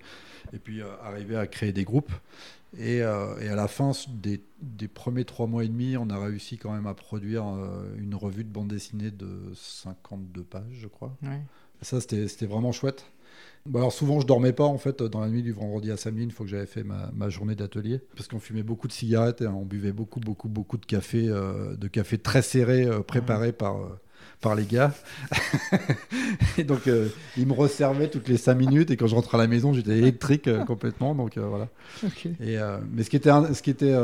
B: et puis arriver à créer des groupes. Et, à la fin des, des premiers trois mois et demi, on a réussi quand même à produire une revue de bande dessinée de 52 pages, je crois.
A: Ouais.
B: Ça, c'était vraiment chouette. Bon, alors souvent, je dormais pas en fait dans la nuit du vendredi à samedi, une fois que j'avais fait ma, ma journée d'atelier, parce qu'on fumait beaucoup de cigarettes et on buvait beaucoup, beaucoup, beaucoup de café, euh, de café très serré, euh, préparé par, euh, par les gars. *laughs* et donc, ils me resservaient toutes les cinq minutes, et quand je rentrais à la maison, j'étais électrique complètement, donc voilà. Et, mais ce qui était, ce qui était,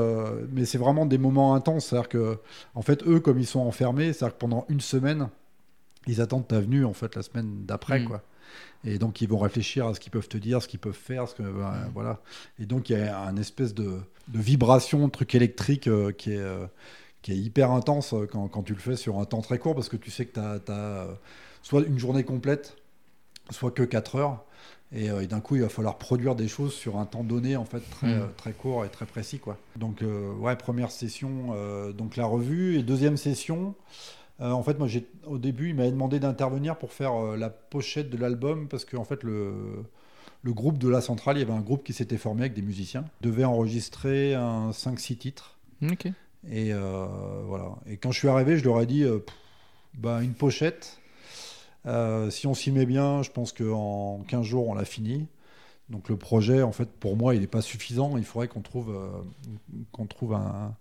B: mais c'est vraiment des moments intenses, c'est-à-dire que, en fait, eux, comme ils sont enfermés, c'est-à-dire que pendant une semaine, ils attendent ta venue en fait la semaine d'après,
A: Mm.
B: quoi. Et donc ils vont réfléchir à ce qu'ils peuvent te dire, ce qu'ils peuvent faire, ce que ben, voilà. Et donc il y a un espèce de, de vibration, de truc électrique euh, qui est euh, qui est hyper intense euh, quand, quand tu le fais sur un temps très court parce que tu sais que tu as, soit une journée complète, soit que 4 heures. Et, euh, et d'un coup, il va falloir produire des choses sur un temps donné, en fait, très,
A: Mm.
B: très court et très précis, quoi. Donc, euh, ouais, première session, euh, donc la revue. Et deuxième session, euh, en fait, moi, j'ai, au début, il m'avait demandé d'intervenir pour faire euh, la pochette de l'album parce qu'en fait, le, le groupe de la centrale, il y avait un groupe qui s'était formé avec des musiciens, devait enregistrer un 5-6 titres.
A: Ok.
B: Et euh, voilà. Et quand je suis arrivé, je leur ai dit, pff, bah, une pochette. si on s'y met bien, je pense qu'en 15 jours, on l'a fini. Donc le projet, en fait, pour moi, il n'est pas suffisant. Il faudrait qu'on trouve, qu'on trouve un, un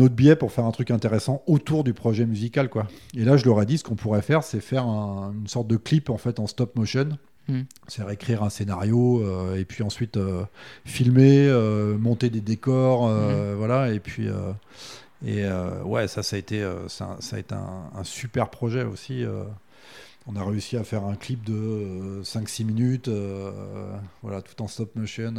B: autre biais pour faire un truc intéressant autour du projet musical, quoi. Et là, je leur ai dit, ce qu'on pourrait faire, c'est faire un- une sorte de clip, en fait, en stop motion.
A: Hmm.
B: C'est écrire un scénario euh, et puis ensuite euh, filmer, euh, monter des décors, euh, voilà. Et puis et ouais, ça, ça a été, ça, ça a été un, un super projet aussi. on a réussi à faire un clip de euh, 5-6 minutes, voilà, tout en stop motion.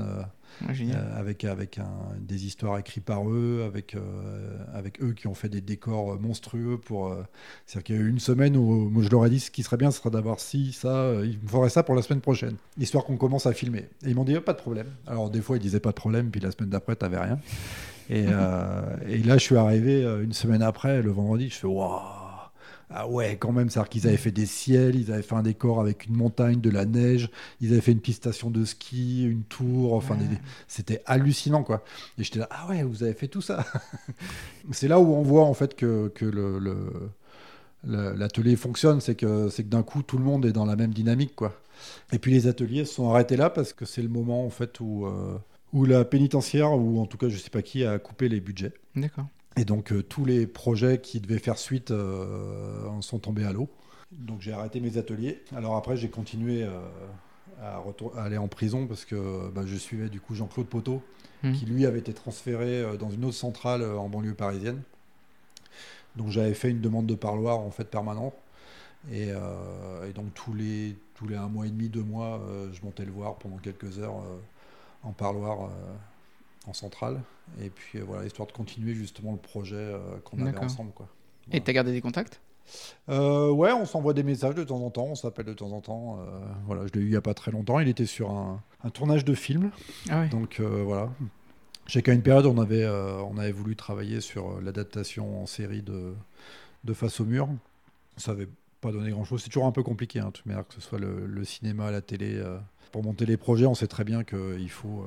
B: Euh, euh, avec, avec un- des histoires écrites par eux, avec, euh, avec eux qui ont fait des décors euh, monstrueux. pour. euh, C'est-à-dire qu'il y a eu une semaine où moi, je leur ai dit ce qui serait bien, ce serait d'avoir ci, ça, il me faudrait ça pour la semaine prochaine, histoire qu'on commence à filmer. Et ils m'ont dit oh, pas de problème. Alors des fois ils disaient pas de problème, puis la semaine d'après t'avais rien. Et, *laughs* et là je suis arrivé une semaine après, le vendredi, je fais waouh. Ah ouais, quand même, c'est-à-dire qu'ils avaient fait des ciels, ils avaient fait un décor avec une montagne, de la neige, ils avaient fait une station de ski, une tour, enfin,
A: Ouais.
B: des- c'était hallucinant, quoi. Et j'étais là, ah ouais, vous avez fait tout ça. *laughs* c'est là où on voit, en fait, que, que le, le- le- l'atelier fonctionne, c'est que, c'est que d'un coup, tout le monde est dans la même dynamique, quoi. Et puis les ateliers se sont arrêtés là parce que c'est le moment, en fait, où, euh, où la pénitentiaire, ou en tout cas, je sais pas qui, a coupé les budgets.
A: D'accord.
B: Et donc euh, tous les projets qui devaient faire suite euh, en sont tombés à l'eau. Donc j'ai arrêté mes ateliers. Alors après j'ai continué euh, à, aller en prison parce que bah, je suivais du coup Jean-Claude Poteau
A: Mhm.
B: qui lui avait été transféré dans une autre centrale en banlieue parisienne. Donc j'avais fait une demande de parloir en fait permanent. Et, euh, et donc tous les, tous les un mois et demi, deux mois, euh, je montais le voir pendant quelques heures euh, en parloir. en centrale. Et puis voilà, histoire de continuer justement le projet qu'on avait ensemble. Quoi.
A: Et tu as gardé des contacts?
B: Ouais, on s'envoie des messages de temps en temps, on s'appelle de temps en temps. voilà, je l'ai eu il n'y a pas très longtemps. Il était sur un, tournage de film.
A: Ah
B: Donc voilà, j'ai qu'à une période, on avait, on avait voulu travailler sur l'adaptation en série de, de Face au mur. Ça n'avait pas donné grand-chose. C'est toujours un peu compliqué, hein, que ce soit le, cinéma, la télé. pour monter les projets, on sait très bien qu'il faut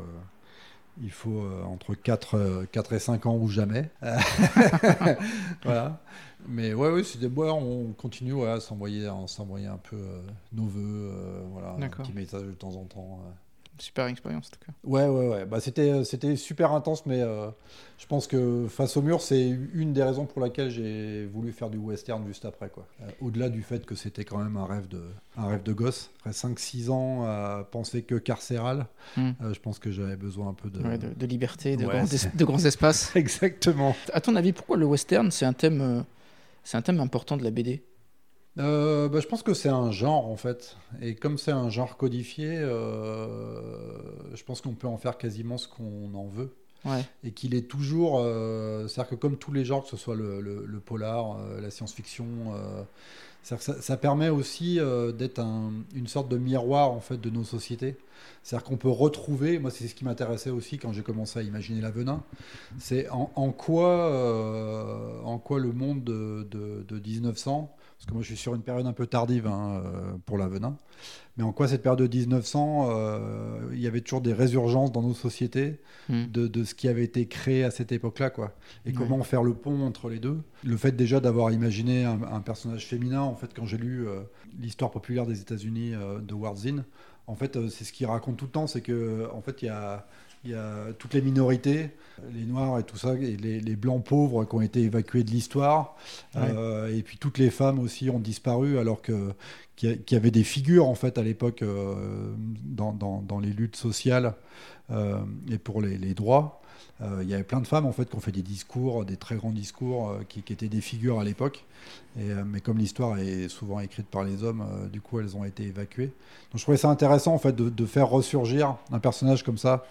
B: il faut euh, entre 4, 4, euh, et 5 ans ou jamais. *laughs* voilà. Mais ouais, ouais, des bois, on continue à s'envoyer un peu euh, nos voeux, voilà, un petit message de temps en temps
A: super expérience en tout cas.
B: Ouais, ouais, ouais. Bah, c'était, euh, c'était super intense, mais euh, je pense que Face au mur, c'est une des raisons pour laquelle j'ai voulu faire du western juste après. Quoi. Euh, au-delà du fait que c'était quand même un rêve de, un rêve de gosse. Après 5-6 ans à penser que carcéral, hmm. je pense que j'avais besoin un peu de,
A: de, liberté, de, grands, de grands espaces. *laughs*
B: Exactement.
A: À ton avis, pourquoi le western, c'est un thème, c'est un thème important de la BD
B: euh, bah, je pense que c'est un genre en fait. Et comme c'est un genre codifié, euh, je pense qu'on peut en faire quasiment ce qu'on en veut. Et qu'il est toujours. Euh, c'est-à-dire que comme tous les genres, que ce soit le, le, polar, la science-fiction, ça, ça, permet aussi d'être une sorte de miroir en fait de nos sociétés. C'est-à-dire qu'on peut retrouver, moi c'est ce qui m'intéressait aussi quand j'ai commencé à imaginer l'avenin, c'est en, en, quoi, en quoi le monde de, de, de 1900 parce que moi je suis sur une période un peu tardive hein, euh, pour l'avenin, mais en quoi cette période de 1900, euh, il y avait toujours des résurgences dans nos sociétés hmm. de, ce qui avait été créé à cette époque-là, quoi. Et comment faire le pont entre les deux? Le fait déjà d'avoir imaginé un, personnage féminin, en fait, quand j'ai lu euh, l'histoire populaire des États-Unis de Warzin, en fait, c'est ce qu'il raconte tout le temps, c'est que en fait, il y a il y a toutes les minorités, les noirs et tout ça, et les, blancs pauvres qui ont été évacués de l'histoire. Euh, et puis toutes les femmes aussi ont disparu, alors que qu'il y, avait des figures en fait à l'époque euh, dans, dans, les luttes sociales euh, et pour les, les droits. Il y avait plein de femmes en fait qui ont fait des discours, des très grands discours qui, qui, étaient des figures à l'époque. mais comme l'histoire est souvent écrite par les hommes, du coup elles ont été évacuées. Donc je trouvais ça intéressant en fait de, de faire ressurgir un personnage comme ça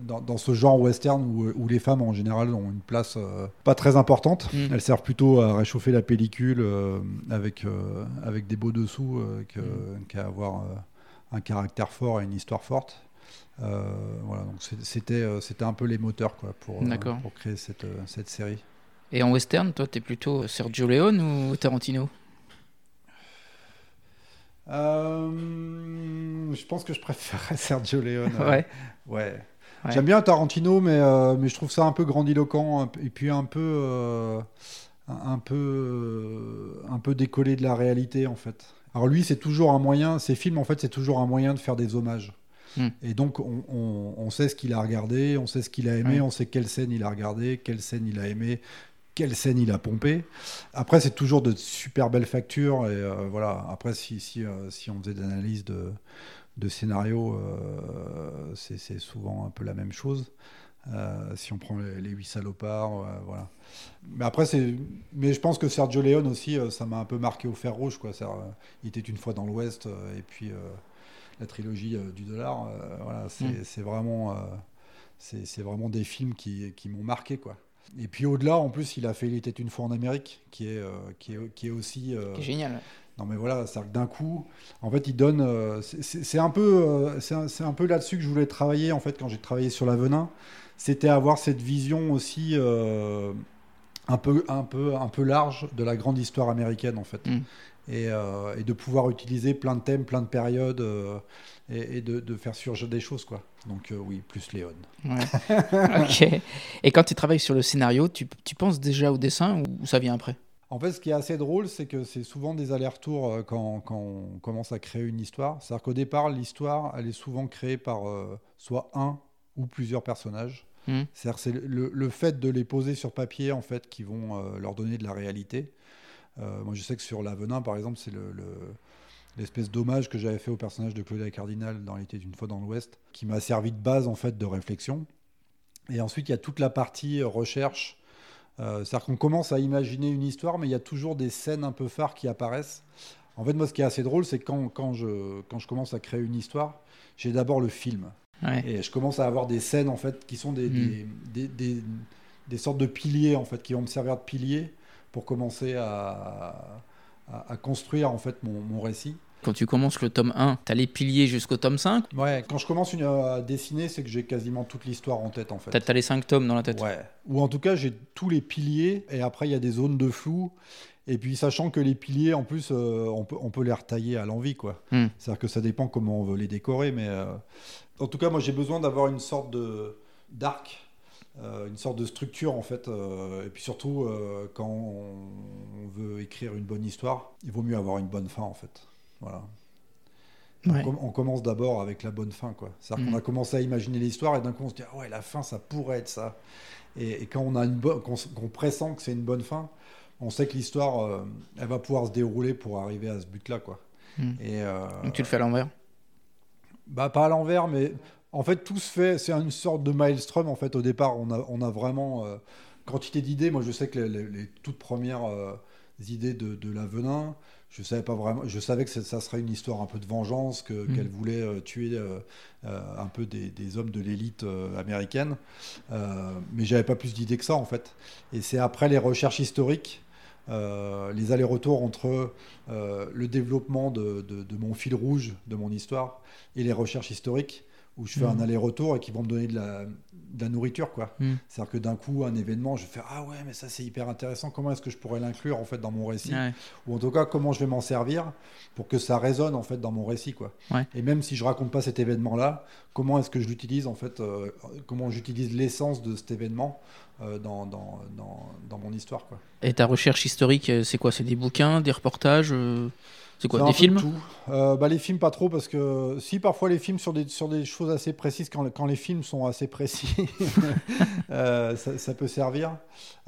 B: dans, ce genre western où, les femmes en général ont une place euh, pas très importante. Mm. Elles servent plutôt à réchauffer la pellicule euh, avec, euh, avec des beaux dessous mm. qu'à avoir un caractère fort et une histoire forte. Voilà, donc c'était c'était un peu les moteurs quoi pour, pour créer cette, cette série.
A: Et en western, toi, t'es plutôt Sergio Leone ou Tarantino?
B: Je pense que je préférerais *laughs* Sergio Leone.
A: ouais.
B: Ouais. J'aime bien Tarantino, mais, euh, mais je trouve ça un peu grandiloquent et puis un peu, euh, un, peu, euh, un peu décollé de la réalité en fait. Alors lui, c'est toujours un moyen, ces films en fait, c'est toujours un moyen de faire des hommages. Hmm. Et donc on, on, sait ce qu'il a regardé, on sait ce qu'il a aimé, on sait quelle scène il a regardé, quelle scène il a aimé, quelle scène il a pompé. Après, c'est toujours de super belles factures. Et voilà. Après, si, si, si on faisait des analyses de, de scénario, euh, c'est souvent un peu la même chose. Euh, si on prend les, huit salopards, euh, voilà. Mais après, c'est, mais je pense que Sergio Leone aussi, ça m'a un peu marqué au fer rouge, quoi. il était une fois dans l'Ouest, et puis la trilogie du dollar, voilà, c'est mm. vraiment, c'est vraiment des films qui, qui m'ont marqué, quoi. Et puis au-delà, en plus, il a fait Il était une fois en Amérique, qui est, qui est, qui est aussi.
A: Qui est génial.
B: Non mais voilà, c'est d'un coup, en fait, il donne. Euh, c'est un peu, euh, c'est un, peu là-dessus que je voulais travailler en fait quand j'ai travaillé sur l'avenin. C'était avoir cette vision aussi euh, un peu, un peu, un peu large de la grande histoire américaine en fait, mm. Et, et, de pouvoir utiliser plein de thèmes, plein de périodes et, de, de, faire surgir des choses quoi. Donc oui, plus Léon.
A: Ouais. *laughs* ok. Et quand tu travailles sur le scénario, tu, tu penses déjà au dessin ou ça vient après?
B: En fait, ce qui est assez drôle, c'est que c'est souvent des allers-retours euh, quand, on commence à créer une histoire. C'est-à-dire qu'au départ, l'histoire, elle est souvent créée par euh, soit un ou plusieurs personnages. Hmm. C'est-à-dire c'est le, fait de les poser sur papier, en fait, qui vont euh, leur donner de la réalité. Moi, je sais que sur L'Avenin, par exemple, c'est l'espèce d'hommage que j'avais fait au personnage de Claudia Cardinal dans L'été d'une fois dans l'Ouest, qui m'a servi de base, en fait, de réflexion. Et ensuite, il y a toute la partie recherche euh, c'est-à-dire qu'on commence à imaginer une histoire, mais il y a toujours des scènes un peu phares qui apparaissent. En fait, moi, ce qui est assez drôle, c'est quand, quand, je, quand je commence à créer une histoire, j'ai d'abord le film.
A: Ouais.
B: Et je commence à avoir des scènes en fait qui sont des,
A: Mm.
B: des, des- des sortes de piliers en fait qui vont me servir de piliers pour commencer à, à, à construire en fait mon, mon récit.
A: Quand tu commences le tome 1, t'as les piliers jusqu'au tome 5,
B: Ouais, quand je commence une, à dessiner, c'est que j'ai quasiment toute l'histoire en tête en fait.
A: t'as t'as les 5 tomes dans la tête?
B: Ouais. Ou en tout cas, j'ai tous les piliers et après il y a des zones de flou. Et puis sachant que les piliers, en plus, euh, on, peut, on peut les retailler à l'envie, quoi.
A: Hmm.
B: C'est-à-dire que ça dépend comment on veut les décorer, mais euh, en tout cas, moi j'ai besoin d'avoir une sorte de d'arc, une sorte de structure en fait. euh, et puis surtout, euh, quand on, veut écrire une bonne histoire, il vaut mieux avoir une bonne fin en fait. Voilà.
A: Ouais.
B: On, com- on commence d'abord avec la bonne fin, quoi. C'est-à-dire
A: Mm.
B: qu'on a commencé à imaginer l'histoire et d'un coup on se dit ah ouais la fin ça pourrait être ça. Et, et quand on a une bonne, qu'on, pressent que c'est une bonne fin, on sait que l'histoire euh, elle va pouvoir se dérouler pour arriver à ce but-là, quoi.
A: Mm.
B: Et euh,
A: Donc tu le fais à l'envers?
B: bah pas à l'envers, mais en fait tout se fait. C'est une sorte de maelstrom en fait. Au départ, on a, on a vraiment euh, quantité d'idées. Moi, je sais que les, les- les toutes premières euh, idées de, de la Venin, je savais pas vraiment. Je savais que ça, ça serait une histoire un peu de vengeance, que
A: Mhm.
B: qu'elle voulait euh, tuer un peu des, des hommes de l'élite américaine. Mais j'avais pas plus d'idées que ça en fait. Et c'est après les recherches historiques. euh, les allers-retours entre euh, le développement de, de- de mon fil rouge de mon histoire et les recherches historiques où je fais un aller-retour et qui vont me donner de la, de la nourriture quoi.
A: Mhm.
B: C'est-à-dire que d'un coup un événement, je faire ah ouais mais ça c'est hyper intéressant. Comment est-ce que je pourrais l'inclure en fait dans mon récit
A: Ouais.
B: ou en tout cas comment je vais m'en servir pour que ça résonne en fait dans mon récit quoi.
A: Ouais.
B: Et même si je raconte pas cet événement là, comment est-ce que je l'utilise en fait euh, Comment j'utilise l'essence de cet événement dans, dans, dans, dans mon histoire quoi.
A: Et ta recherche historique, euh, c'est quoi? C'est des bouquins, des reportages euh, C'est quoi? Des films?
B: de tout. Euh, bah, Les films, pas trop, parce que si parfois les films sur des, sur des choses assez précises, quand, quand les films sont assez précis, *laughs* euh, ça, ça peut servir.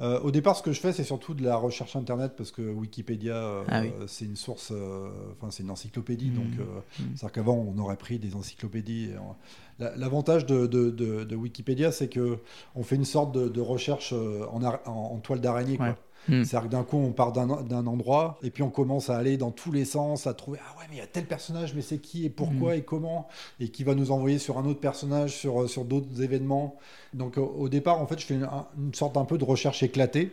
B: Euh, au départ, ce que je fais, c'est surtout de la recherche internet, parce que Wikipédia, euh,
A: Ah oui.
B: c'est une source, euh, enfin, c'est une encyclopédie,
A: Mhm.
B: donc euh,
A: Mhm.
B: c'est-à-dire qu'avant, on aurait pris des encyclopédies. et on- La- L'avantage de, de- de- de Wikipédia, c'est que on fait une sorte de, recherche euh, en, ar- en- en toile d'araignée.
A: Ouais. Hmm.
B: C'est-à-dire que d'un coup, on part d'un endroit et puis on commence à aller dans tous les sens, à trouver Ah ouais, mais il y a tel personnage, mais c'est qui et pourquoi et comment Et qui va nous envoyer sur un autre personnage, sur, sur d'autres événements. Donc au, au départ, en fait, je fais une, un- une sorte un peu de recherche éclatée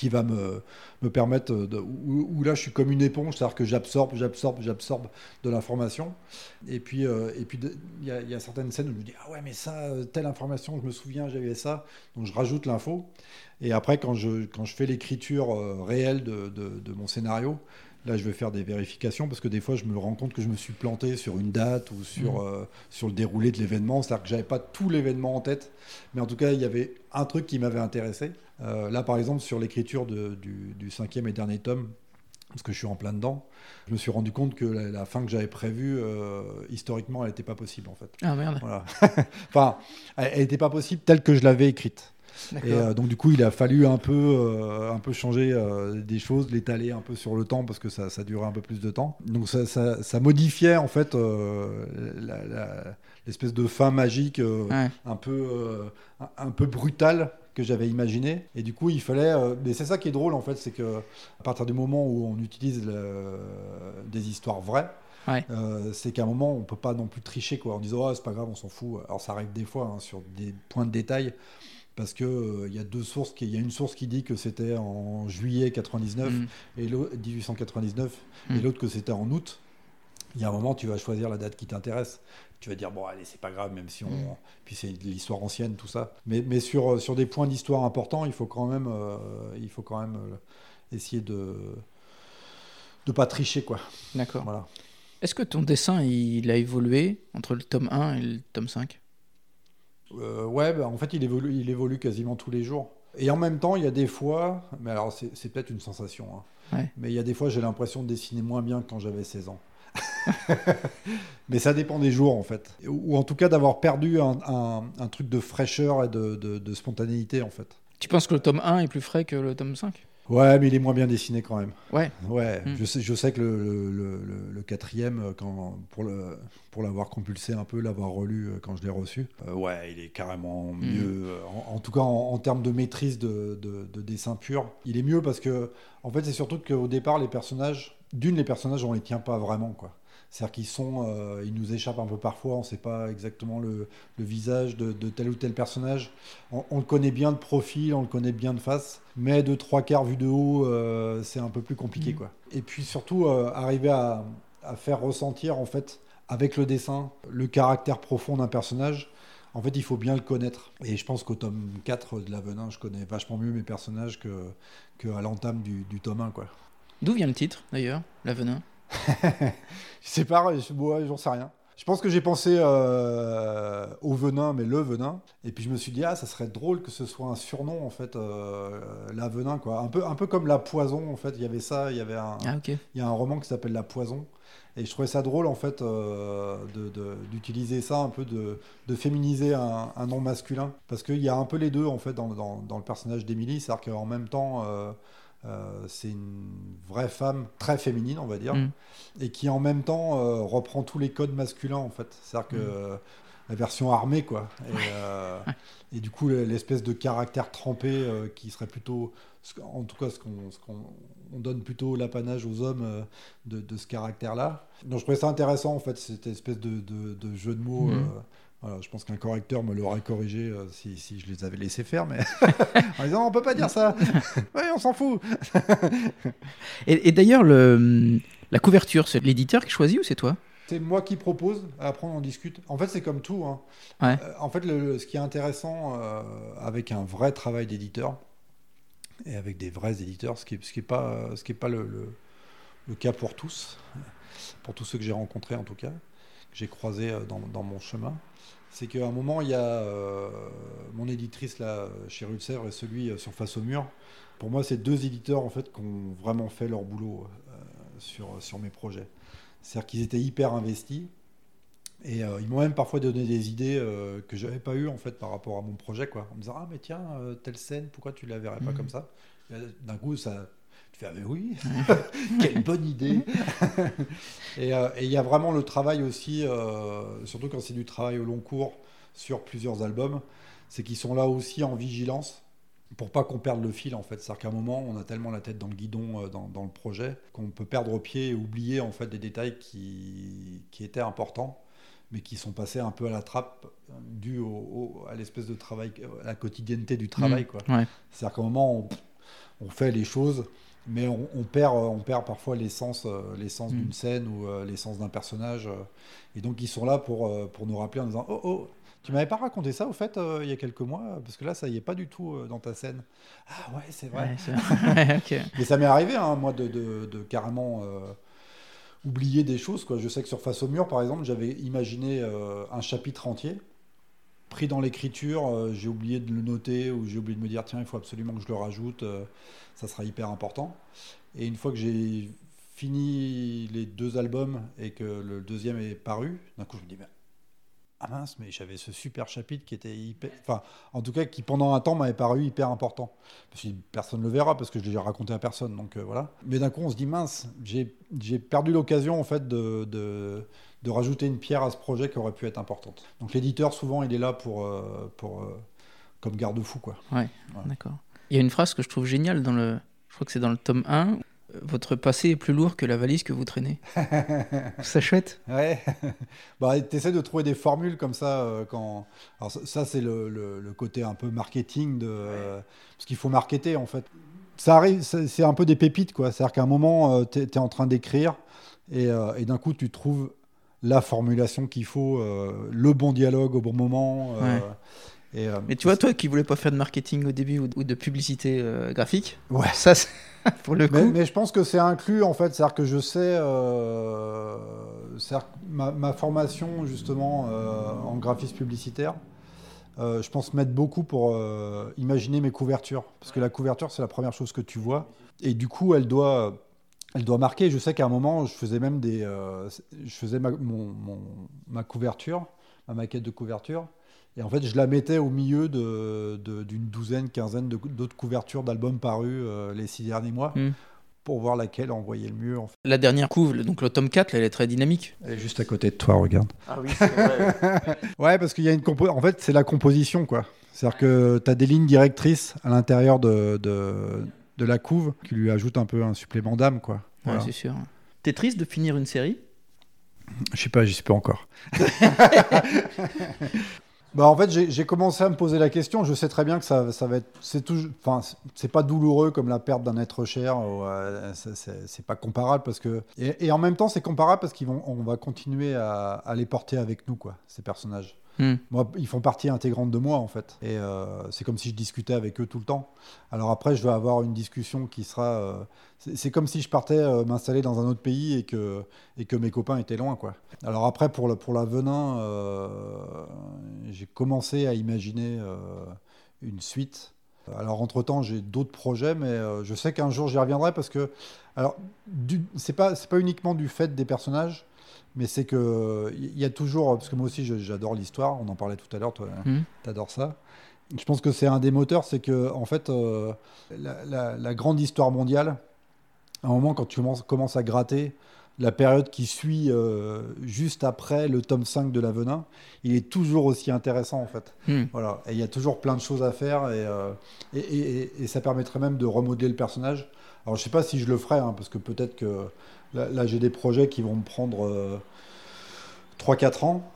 B: qui va me, me permettre de, où, où là je suis comme une éponge, c'est-à-dire que j'absorbe, j'absorbe, j'absorbe de l'information. Et puis euh, et puis de- il y, a- il y a certaines scènes où je me dis ah ouais mais ça telle information, je me souviens j'avais ça, donc je rajoute l'info. Et après quand je quand je fais l'écriture euh, réelle de, de, de mon scénario, là je vais faire des vérifications parce que des fois je me rends compte que je me suis planté sur une date ou sur
A: Mhm.
B: euh, sur le déroulé de l'événement, c'est-à-dire que j'avais pas tout l'événement en tête, mais en tout cas il y avait un truc qui m'avait intéressé. Euh, là, par exemple, sur l'écriture du, du cinquième et dernier tome, parce que je suis en plein dedans, je me suis rendu compte que la, la fin que j'avais prévue, euh, historiquement, elle n'était pas possible, en fait.
A: Ah merde.
B: Voilà. *laughs* enfin, elle n'était pas possible telle que je l'avais écrite. Et euh, donc, du coup, il a fallu un peu, euh, un peu changer euh, des choses, l'étaler un peu sur le temps, parce que ça, ça durait un peu plus de temps. Donc, ça, ça- ça modifiait, en fait, l'espèce de fin magique
A: Ouais.
B: un peu, un, un peu brutal que j'avais imaginé. Et du coup, il fallait. euh, mais c'est ça qui est drôle en fait, c'est que à partir du moment où on utilise le- des histoires vraies.
A: Ouais.
B: euh, c'est qu'à un moment on peut pas non plus tricher quoi en disant oh, c'est pas grave on s'en fout alors ça arrive des fois hein, sur des points de détail parce que euh, il y a deux sources il y a une source qui dit que c'était en juillet 99
A: Hmm.
B: et l'autre 1899 et
A: Mm.
B: l'autre que c'était en août. Il y a un moment, tu vas choisir la date qui t'intéresse. Tu vas dire bon, allez, c'est pas grave, même si on.
A: Mm.
B: Puis c'est de l'histoire ancienne, tout ça. Mais, mais sur, sur des points d'histoire importants, il faut quand même, euh, il faut quand même euh, essayer de de pas tricher, quoi.
A: D'accord.
B: Voilà.
A: Est-ce que ton dessin il a évolué entre le tome 1 et le tome 5
B: Euh, ouais, bah, en fait, il évolue, il évolue quasiment tous les jours. Et en même temps, il y a des fois, mais alors c'est c'est peut-être une sensation, hein,
A: Ouais.
B: mais il y a des fois, j'ai l'impression de dessiner moins bien que quand j'avais 16 ans. *laughs* mais ça dépend des jours, en fait. Ou, en tout cas d'avoir perdu un, un- un truc de fraîcheur et de, de- de spontanéité, en fait.
A: Tu penses que le tome 1 est plus frais que le tome 5
B: Ouais, mais il est moins bien dessiné quand même.
A: Ouais.
B: Ouais,
A: Mm.
B: je, sais, je sais que le, le- le- quatrième, euh, quand, pour, le, pour l'avoir compulsé un peu, l'avoir relu euh, quand je l'ai reçu, euh, ouais, il est carrément
A: Mm.
B: mieux. En, en tout cas, en, en termes de maîtrise de, de- de dessin pur, il est mieux parce que, en fait, c'est surtout qu'au départ, les personnages, d'une, les personnages, on les tient pas vraiment, quoi. C'est-à-dire qu'ils sont, euh, ils nous échappent un peu parfois, on ne sait pas exactement le, le visage de, de, tel ou tel personnage. On, on, le connaît bien de profil, on le connaît bien de face, mais de trois quarts vu de haut, euh, c'est un peu plus compliqué. Mmh. Quoi. Et puis surtout, euh, arriver à, à, faire ressentir, en fait, avec le dessin, le caractère profond d'un personnage. En fait, il faut bien le connaître. Et je pense qu'au tome 4 de l'Avenin, je connais vachement mieux mes personnages que, que à l'entame du, du tome 1. Quoi.
A: D'où vient le titre, d'ailleurs, l'Avenin *laughs*
B: je sais pas, j'en sais rien. Je pense que j'ai pensé euh, au venin, mais le venin. Et puis je me suis dit, ah, ça serait drôle que ce soit un surnom, en fait, euh, la venin, quoi. Un peu, un peu comme la poison, en fait. Il y avait ça, il y avait un,
A: ah, okay.
B: il y a un roman qui s'appelle La Poison. Et je trouvais ça drôle, en fait, euh, d'utiliser de, de, ça, un peu de, de féminiser un, un, nom masculin. Parce qu'il y a un peu les deux, en fait, dans, dans, dans le personnage d'Émilie. C'est-à-dire qu'en même temps euh, euh, c'est une vraie femme très féminine, on va dire, mm. et qui en même temps euh, reprend tous les codes masculins, en fait. C'est-à-dire que mm. la version armée, quoi. Et, euh, et du coup, l'espèce de caractère trempé euh, qui serait plutôt, en tout cas, ce qu'on qu on donne plutôt l'apanage aux hommes de, de, ce caractère-là. Donc, je trouvais ça intéressant, en fait, cette espèce de, de, de jeu de mots. Mm. Voilà, je pense qu'un correcteur me l'aurait corrigé euh, si, si, je les avais laissés faire, mais *laughs* en disant on peut pas dire ça. *laughs* oui, on s'en fout.
A: et, et d'ailleurs, la couverture, c'est l'éditeur qui choisit ou c'est toi?
B: C'est moi qui propose, après on en discute. En fait, c'est comme tout. Hein.
A: Ouais.
B: Euh, en fait, le, ce qui est intéressant euh, avec un vrai travail d'éditeur et avec des vrais éditeurs, ce qui n'est ce qui est pas, ce qui est pas le, le, le, cas pour tous, pour tous ceux que j'ai rencontrés en tout cas, que j'ai croisés dans, dans mon chemin, c'est qu'à un moment, il y a euh, mon éditrice là, chez Rue de Sèvres et celui euh, sur Face au mur. Pour moi, c'est deux éditeurs en fait qui ont vraiment fait leur boulot euh, sur, sur mes projets. C'est-à-dire qu'ils étaient hyper investis et euh, ils m'ont même parfois donné des idées euh, que j'avais pas eues en fait par rapport à mon projet, quoi. En me disant ah mais tiens euh, telle scène, pourquoi tu la verrais pas mmh. comme ça? D'un coup, ça ah mais oui, *laughs* quelle bonne idée *laughs* Et il y a vraiment le travail aussi, surtout quand c'est du travail au long cours sur plusieurs albums, c'est qu'ils sont là aussi en vigilance pour pas qu'on perde le fil en fait. C'est-à-dire qu'à un moment, on a tellement la tête dans le guidon euh, dans, dans, le projet qu'on peut perdre pied et oublier en fait des détails qui, qui étaient importants mais qui sont passés un peu à la trappe dû au, au, à l'espèce de travail, à la quotidienneté du travail.
A: Mmh, ouais.
B: C'est-à-dire qu'à un moment, on, on, fait les choses, mais on, on, perd, on perd parfois l'essence, euh, l'essence mmh. d'une scène ou euh, l'essence d'un personnage. Et donc, ils sont là pour, pour nous rappeler en disant Oh, oh, tu m'avais pas raconté ça au fait euh, il y a quelques mois parce que là ça y est pas du tout euh, dans ta scène. Ah ouais c'est vrai.
A: Ouais, *laughs* okay.
B: Mais ça m'est arrivé hein, moi de, de, de carrément euh, oublier des choses quoi. Je sais que sur Face au mur par exemple j'avais imaginé euh, un chapitre entier pris dans l'écriture, euh, j'ai oublié de le noter ou j'ai oublié de me dire tiens il faut absolument que je le rajoute, euh, ça sera hyper important. Et une fois que j'ai fini les deux albums et que le deuxième est paru, d'un coup je me dis ah mince, mais j'avais ce super chapitre qui était hyper. Enfin, en tout cas, qui pendant un temps m'avait paru hyper important. Parce que personne ne le verra parce que je l'ai raconté à personne. Donc euh, voilà. Mais d'un coup, on se dit mince, j'ai perdu l'occasion en fait de, de, rajouter une pierre à ce projet qui aurait pu être importante. Donc l'éditeur, souvent, il est là pour. Euh, pour euh, comme garde-fou, quoi.
A: Ouais, d'accord. Il y a une phrase que je trouve géniale dans le. Je crois que c'est dans le tome 1 votre passé est plus lourd que la valise que vous traînez. *laughs* c'est chouette.
B: Ouais. *laughs* bah, tu essaies de trouver des formules comme ça. Euh, quand... Alors, ça, ça c'est le, le, le, côté un peu marketing, de... Euh, parce qu'il faut marketer en fait. Ça arrive, c'est un peu des pépites, quoi. C'est-à-dire qu'à un moment, euh, tu es, es, en train d'écrire et, euh, et d'un coup, tu trouves la formulation qu'il faut, euh, le bon dialogue au bon moment.
A: Euh, ouais. Et, euh, mais tu vois, toi qui voulais pas faire de marketing au début ou de publicité graphique,
B: ouais.
A: ça, *laughs* pour le coup.
B: Mais, mais, je pense que c'est inclus en fait, c'est-à-dire que je sais, euh, ma, ma, formation justement euh, en graphisme publicitaire, euh, je pense mettre beaucoup pour imaginer mes couvertures, parce que la couverture c'est la première chose que tu vois, et du coup elle doit, elle doit marquer. Je sais qu'à un moment je faisais même des, je faisais ma, mon, mon, ma couverture, ma maquette de couverture et en fait, je la mettais au milieu d'une de, de, douzaine, quinzaine d'autres couvertures d'albums parus euh, les six derniers mois. Mm. Pour voir laquelle envoyait le mieux. En fait.
A: La dernière couve, donc le tome 4, elle est très dynamique.
B: Elle est juste à côté de toi, regarde.
A: Ah oui, c'est vrai. *laughs*
B: ouais, parce qu'il y a une compo... En fait, c'est la composition, quoi. C'est-à-dire que tu as des lignes directrices à l'intérieur de, de, de, la couve qui lui ajoutent un peu un supplément d'âme, quoi.
A: Voilà. Ouais, c'est sûr. T'es triste de finir une série?
B: Je sais pas, j'y suis pas encore. *laughs* Bah en fait, j'ai commencé à me poser la question. Je sais très bien que ça, ça va être, c'est toujours, enfin, c'est pas douloureux comme la perte d'un être cher. Euh, c'est pas comparable parce que, et, en même temps, c'est comparable parce qu'ils vont, on va continuer à, à, les porter avec nous, quoi, ces personnages. Hmm. Moi, ils font partie intégrante de moi, en fait. Et euh, c'est comme si je discutais avec eux tout le temps. Alors après, je vais avoir une discussion qui sera. Euh, c'est comme si je partais euh, m'installer dans un autre pays et que, et que mes copains étaient loin, quoi. Alors après, pour, pour la Venin, j'ai commencé à imaginer une suite. Alors entre-temps, j'ai d'autres projets, mais je sais qu'un jour, j'y reviendrai parce que. Alors, c'est pas, pas uniquement du fait des personnages mais c'est que il y a toujours, parce que moi aussi j'adore l'histoire, on en parlait tout à l'heure, toi mmh. tu adores ça. Je pense que c'est un des moteurs, c'est que en fait, euh, la, grande histoire mondiale, à un moment quand tu commences, à gratter, la période qui suit euh, juste après le tome 5 de l'Avenin, il est toujours aussi intéressant en fait. Mmh. Voilà. Et il y a toujours plein de choses à faire euh, et, et, et, ça permettrait même de remodeler le personnage. Alors je sais pas si je le ferai, hein, parce que peut-être que Là, j'ai des projets qui vont me prendre 3-4 euh, ans.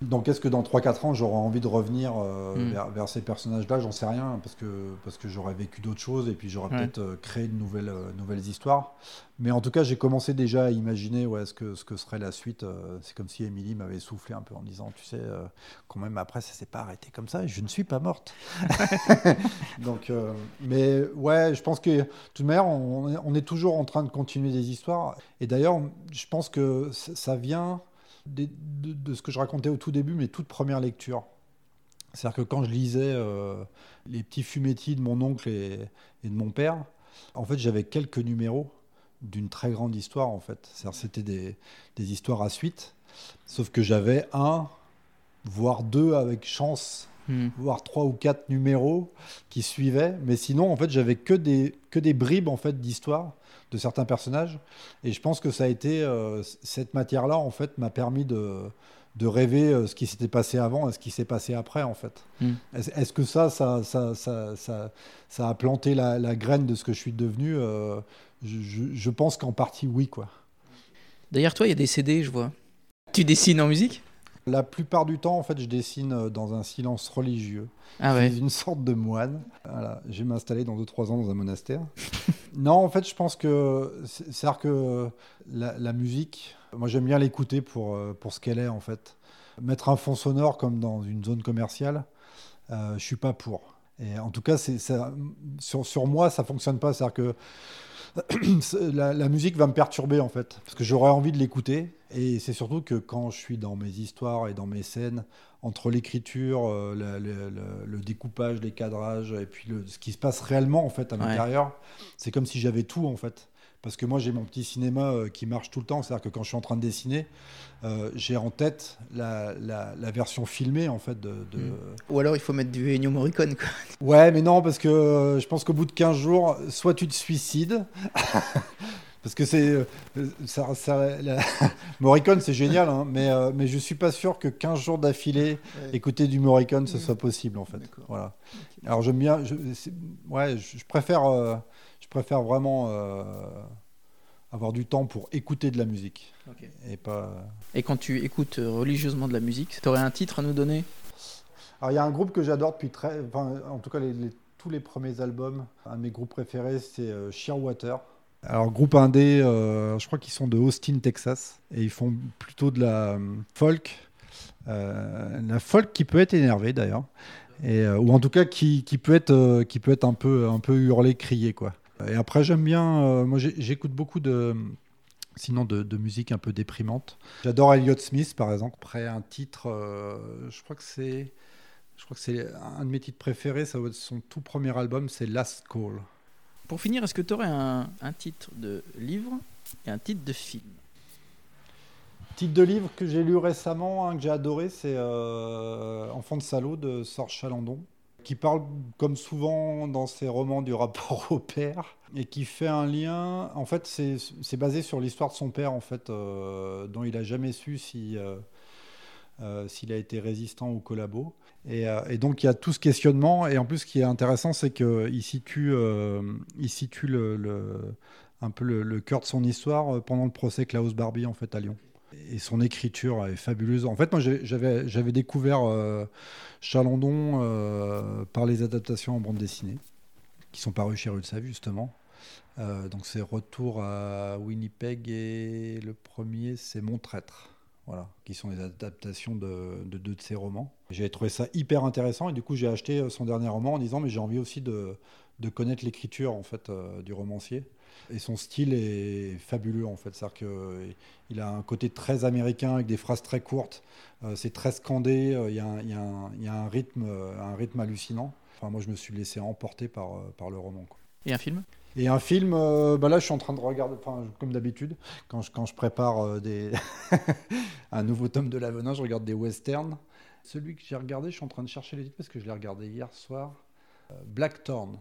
B: Donc est-ce que dans 3-4 ans, j'aurai envie de revenir euh, hmm. vers, ces personnages-là? J'en sais rien, parce que, parce que j'aurais vécu d'autres choses et puis j'aurais peut-être euh, créé de nouvelles, euh, nouvelles histoires. Mais en tout cas, j'ai commencé déjà à imaginer ouais, ce, que, ce que serait la suite. c'est comme si Émilie m'avait soufflé un peu en disant, tu sais, quand même après, ça s'est pas arrêté comme ça je ne suis pas morte. *laughs* Donc, mais ouais, je pense que, de toute manière, on, on, est toujours en train de continuer des histoires. Et d'ailleurs, je pense que ça vient de, ce que je racontais au tout début, mes toutes premières lectures. C'est-à-dire que quand je lisais euh, les petits fumétis de mon oncle et, de mon père, en fait, j'avais quelques numéros d'une très grande histoire, en fait. C'était des, des, histoires à suite, sauf que j'avais un, voire deux avec chance, hmm. voire trois ou quatre numéros qui suivaient, mais sinon, en fait, j'avais que des, que des bribes, en fait, d'histoire de certains personnages. Et je pense que ça a été euh, cette matière-là, en fait, m'a permis de, de rêver euh, ce qui s'était passé avant et ce qui s'est passé après, en fait. Hmm. Est-ce que ça ça, ça, ça, ça, a planté la, graine de ce que je suis devenu euh, je, je, pense qu'en partie, oui, quoi.
A: D'ailleurs, toi, il y a des CD, je vois. Tu dessines en musique?
B: La plupart du temps, en fait, je dessine euh, dans un silence religieux. Ah ouais. une sorte de moine. Voilà. Je vais m'installer dans 2-3 ans dans un monastère. *laughs* non, en fait, je pense que c'est-à-dire que la, musique, moi j'aime bien l'écouter pour, euh, pour ce qu'elle est en fait. Mettre un fond sonore comme dans une zone commerciale, euh, je suis pas pour. Et en tout cas, sur moi, ça fonctionne pas. C'est-à-dire que *clears throat* la, musique va me perturber en fait, parce que j'aurais envie de l'écouter. Et c'est surtout que quand je suis dans mes histoires et dans mes scènes, entre l'écriture, euh, le, découpage, les cadrages, et puis ce qui se passe réellement en fait à l'intérieur, c'est comme si j'avais tout en fait. Parce que moi, j'ai mon petit cinéma euh, qui marche tout le temps. C'est-à-dire que quand je suis en train de dessiner, euh, j'ai en tête la, version filmée, en fait. De, hmm.
A: Ou alors, il faut mettre du Ennio Morricone, quoi. *laughs*
B: Ouais, mais non, parce que euh, je pense qu'au bout de 15 jours, soit tu te suicides. *laughs* parce que c'est. Ça, *laughs* Morricone, c'est génial, hein, mais, mais je suis pas sûr que 15 jours d'affilée, écouter du Morricone, ce hmm. soit possible, en fait. Voilà. Alors, j'aime bien. Je, ouais, je préfère je préfère vraiment euh, avoir du temps pour écouter de la musique. Et, pas...
A: et quand tu écoutes religieusement de la musique, tu aurais un titre à nous donner?
B: Alors il y a un groupe que j'adore depuis très... Enfin, en tout cas, les, tous les premiers albums, un de mes groupes préférés, c'est euh, Shearwater. Alors, groupe indé, euh, je crois qu'ils sont de Austin, Texas, et ils font plutôt de la folk. la folk qui peut être énervée d'ailleurs, et, ou en tout cas qui, qui, peut être, qui peut être un peu, un peu hurlé, crié. Quoi. Et après, j'aime bien. Euh, moi, j'écoute beaucoup de. Sinon, de, musique un peu déprimante. J'adore Elliott Smith, par exemple. Après un titre, euh, je crois que c'est. Je crois que c'est un de mes titres préférés. Ça son tout premier album, c'est Last Call.
A: Pour finir, est-ce que tu aurais un, un, titre de livre et un titre de film?
B: Titre de livre que j'ai lu récemment, que j'ai adoré, c'est euh, Enfant de salaud de Sorge Chalandon qui parle, comme souvent dans ses romans, du rapport au père, et qui fait un lien. En fait, c'est basé sur l'histoire de son père, en fait, euh, dont il n'a jamais su. Euh, euh, s'il a été résistant ou collabo. Et, donc il y a tout ce questionnement. Et en plus, ce qui est intéressant, c'est qu'il situe, il situe un peu le, cœur de son histoire pendant le procès Klaus Barbie en fait à Lyon. Et son écriture est fabuleuse. En fait, moi, j'avais découvert euh, Chalandon euh, par les adaptations en bande dessinée, qui sont parues chez Rue justement. Euh, donc, c'est Retour à Winnipeg et le premier, c'est Mon Traître. Voilà, qui sont les adaptations de, deux de ses romans. J'avais trouvé ça hyper intéressant et du coup j'ai acheté son dernier roman en disant mais j'ai envie aussi de, de connaître l'écriture en fait du romancier. Et son style est fabuleux en fait. C'est-à-dire qu'il a un côté très américain avec des phrases très courtes. Euh, c'est très scandé. Euh, il y, a un, rythme, euh, un rythme hallucinant. Enfin, moi, je me suis laissé emporter par, par le roman.
A: Et un film?
B: Et un film, bah là je suis en train de regarder, comme d'habitude, quand je, quand je prépare des *laughs* un nouveau tome de l'Avenant, je regarde des westerns. Celui que j'ai regardé, je suis en train de chercher les titres parce que je l'ai regardé hier soir. Blackthorn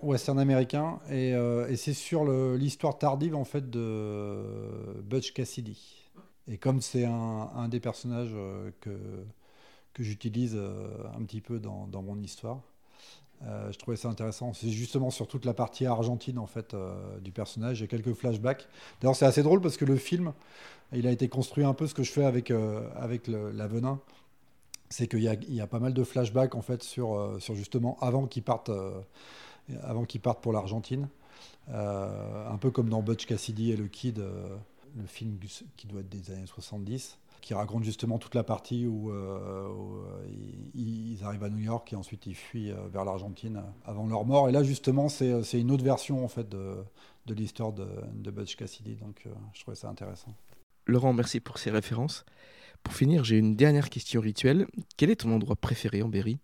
B: western américain, et, euh, c'est sur l'histoire tardive en fait de Butch Cassidy. Et comme c'est un, des personnages euh, que, j'utilise euh, un petit peu dans, mon histoire, je trouvais ça intéressant. C'est justement sur toute la partie argentine en fait du personnage. J'ai quelques flashbacks. D'ailleurs, c'est assez drôle parce que le film, il a été construit un peu ce que je fais avec avec l'avenin. C'est qu'il y, y, a pas mal de flashbacks en fait sur sur justement avant qu'ils partent avant qu'ils partent pour l'Argentine. Euh, un peu comme dans Butch Cassidy et le Kid, euh, le film qui doit être des années 70, qui raconte justement toute la partie où, euh, ils arrivent à New York et ensuite ils fuient vers l'Argentine avant leur mort. Et là, justement, c'est une autre version en fait de, de l'histoire de, de, Butch Cassidy. Donc, je trouvais ça intéressant.
A: Laurent, merci pour ces références. Pour finir, j'ai une dernière question rituelle. Quel est ton endroit préféré en Berry?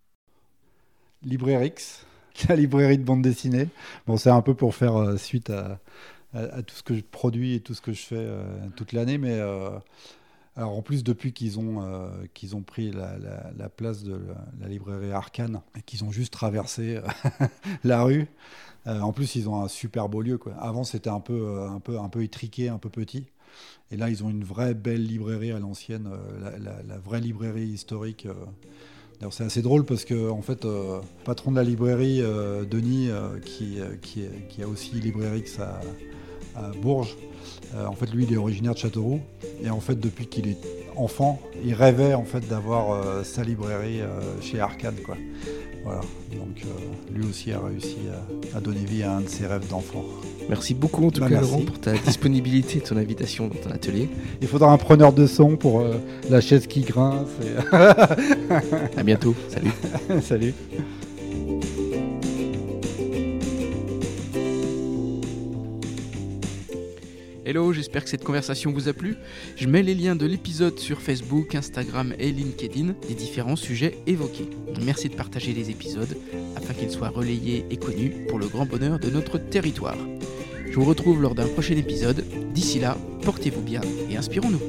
B: Librerix *laughs* la librairie de bande dessinée. Bon, c'est un peu pour faire euh, suite à, tout ce que je produis et tout ce que je fais euh, toute l'année, mais euh, alors en plus depuis qu'ils ont qu'ils ont pris la, place de la, librairie Arcane et qu'ils ont juste traversé *laughs* la rue. en plus, ils ont un super beau lieu. Avant, c'était un peu un peu un peu étriqué, un peu petit. Et là, ils ont une vraie belle librairie à l'ancienne, la, vraie librairie historique c'est assez drôle parce que en fait, euh, patron de la librairie, euh, Denis, euh, qui, a aussi librairie à, à Bourges, en fait, lui, il est originaire de Châteauroux. Et en fait, depuis qu'il est enfant, il rêvait en fait d'avoir sa librairie chez Arcade, quoi. Voilà. Donc, lui aussi a réussi à, donner vie à un de ses rêves d'enfant.
A: Merci beaucoup en tout bah, cas Laurent pour ta disponibilité et ton invitation dans ton atelier.
B: Il faudra un preneur de son pour la chaise qui grince. *laughs*
A: à bientôt. Salut.
B: Salut.
A: Hello, j'espère que cette conversation vous a plu. Je mets les liens de l'épisode sur Facebook, Instagram et LinkedIn des différents sujets évoqués. Merci de partager les épisodes afin qu'ils soient relayés et connus pour le grand bonheur de notre territoire. Je vous retrouve lors d'un prochain épisode. D'ici là, portez-vous bien et inspirons-nous.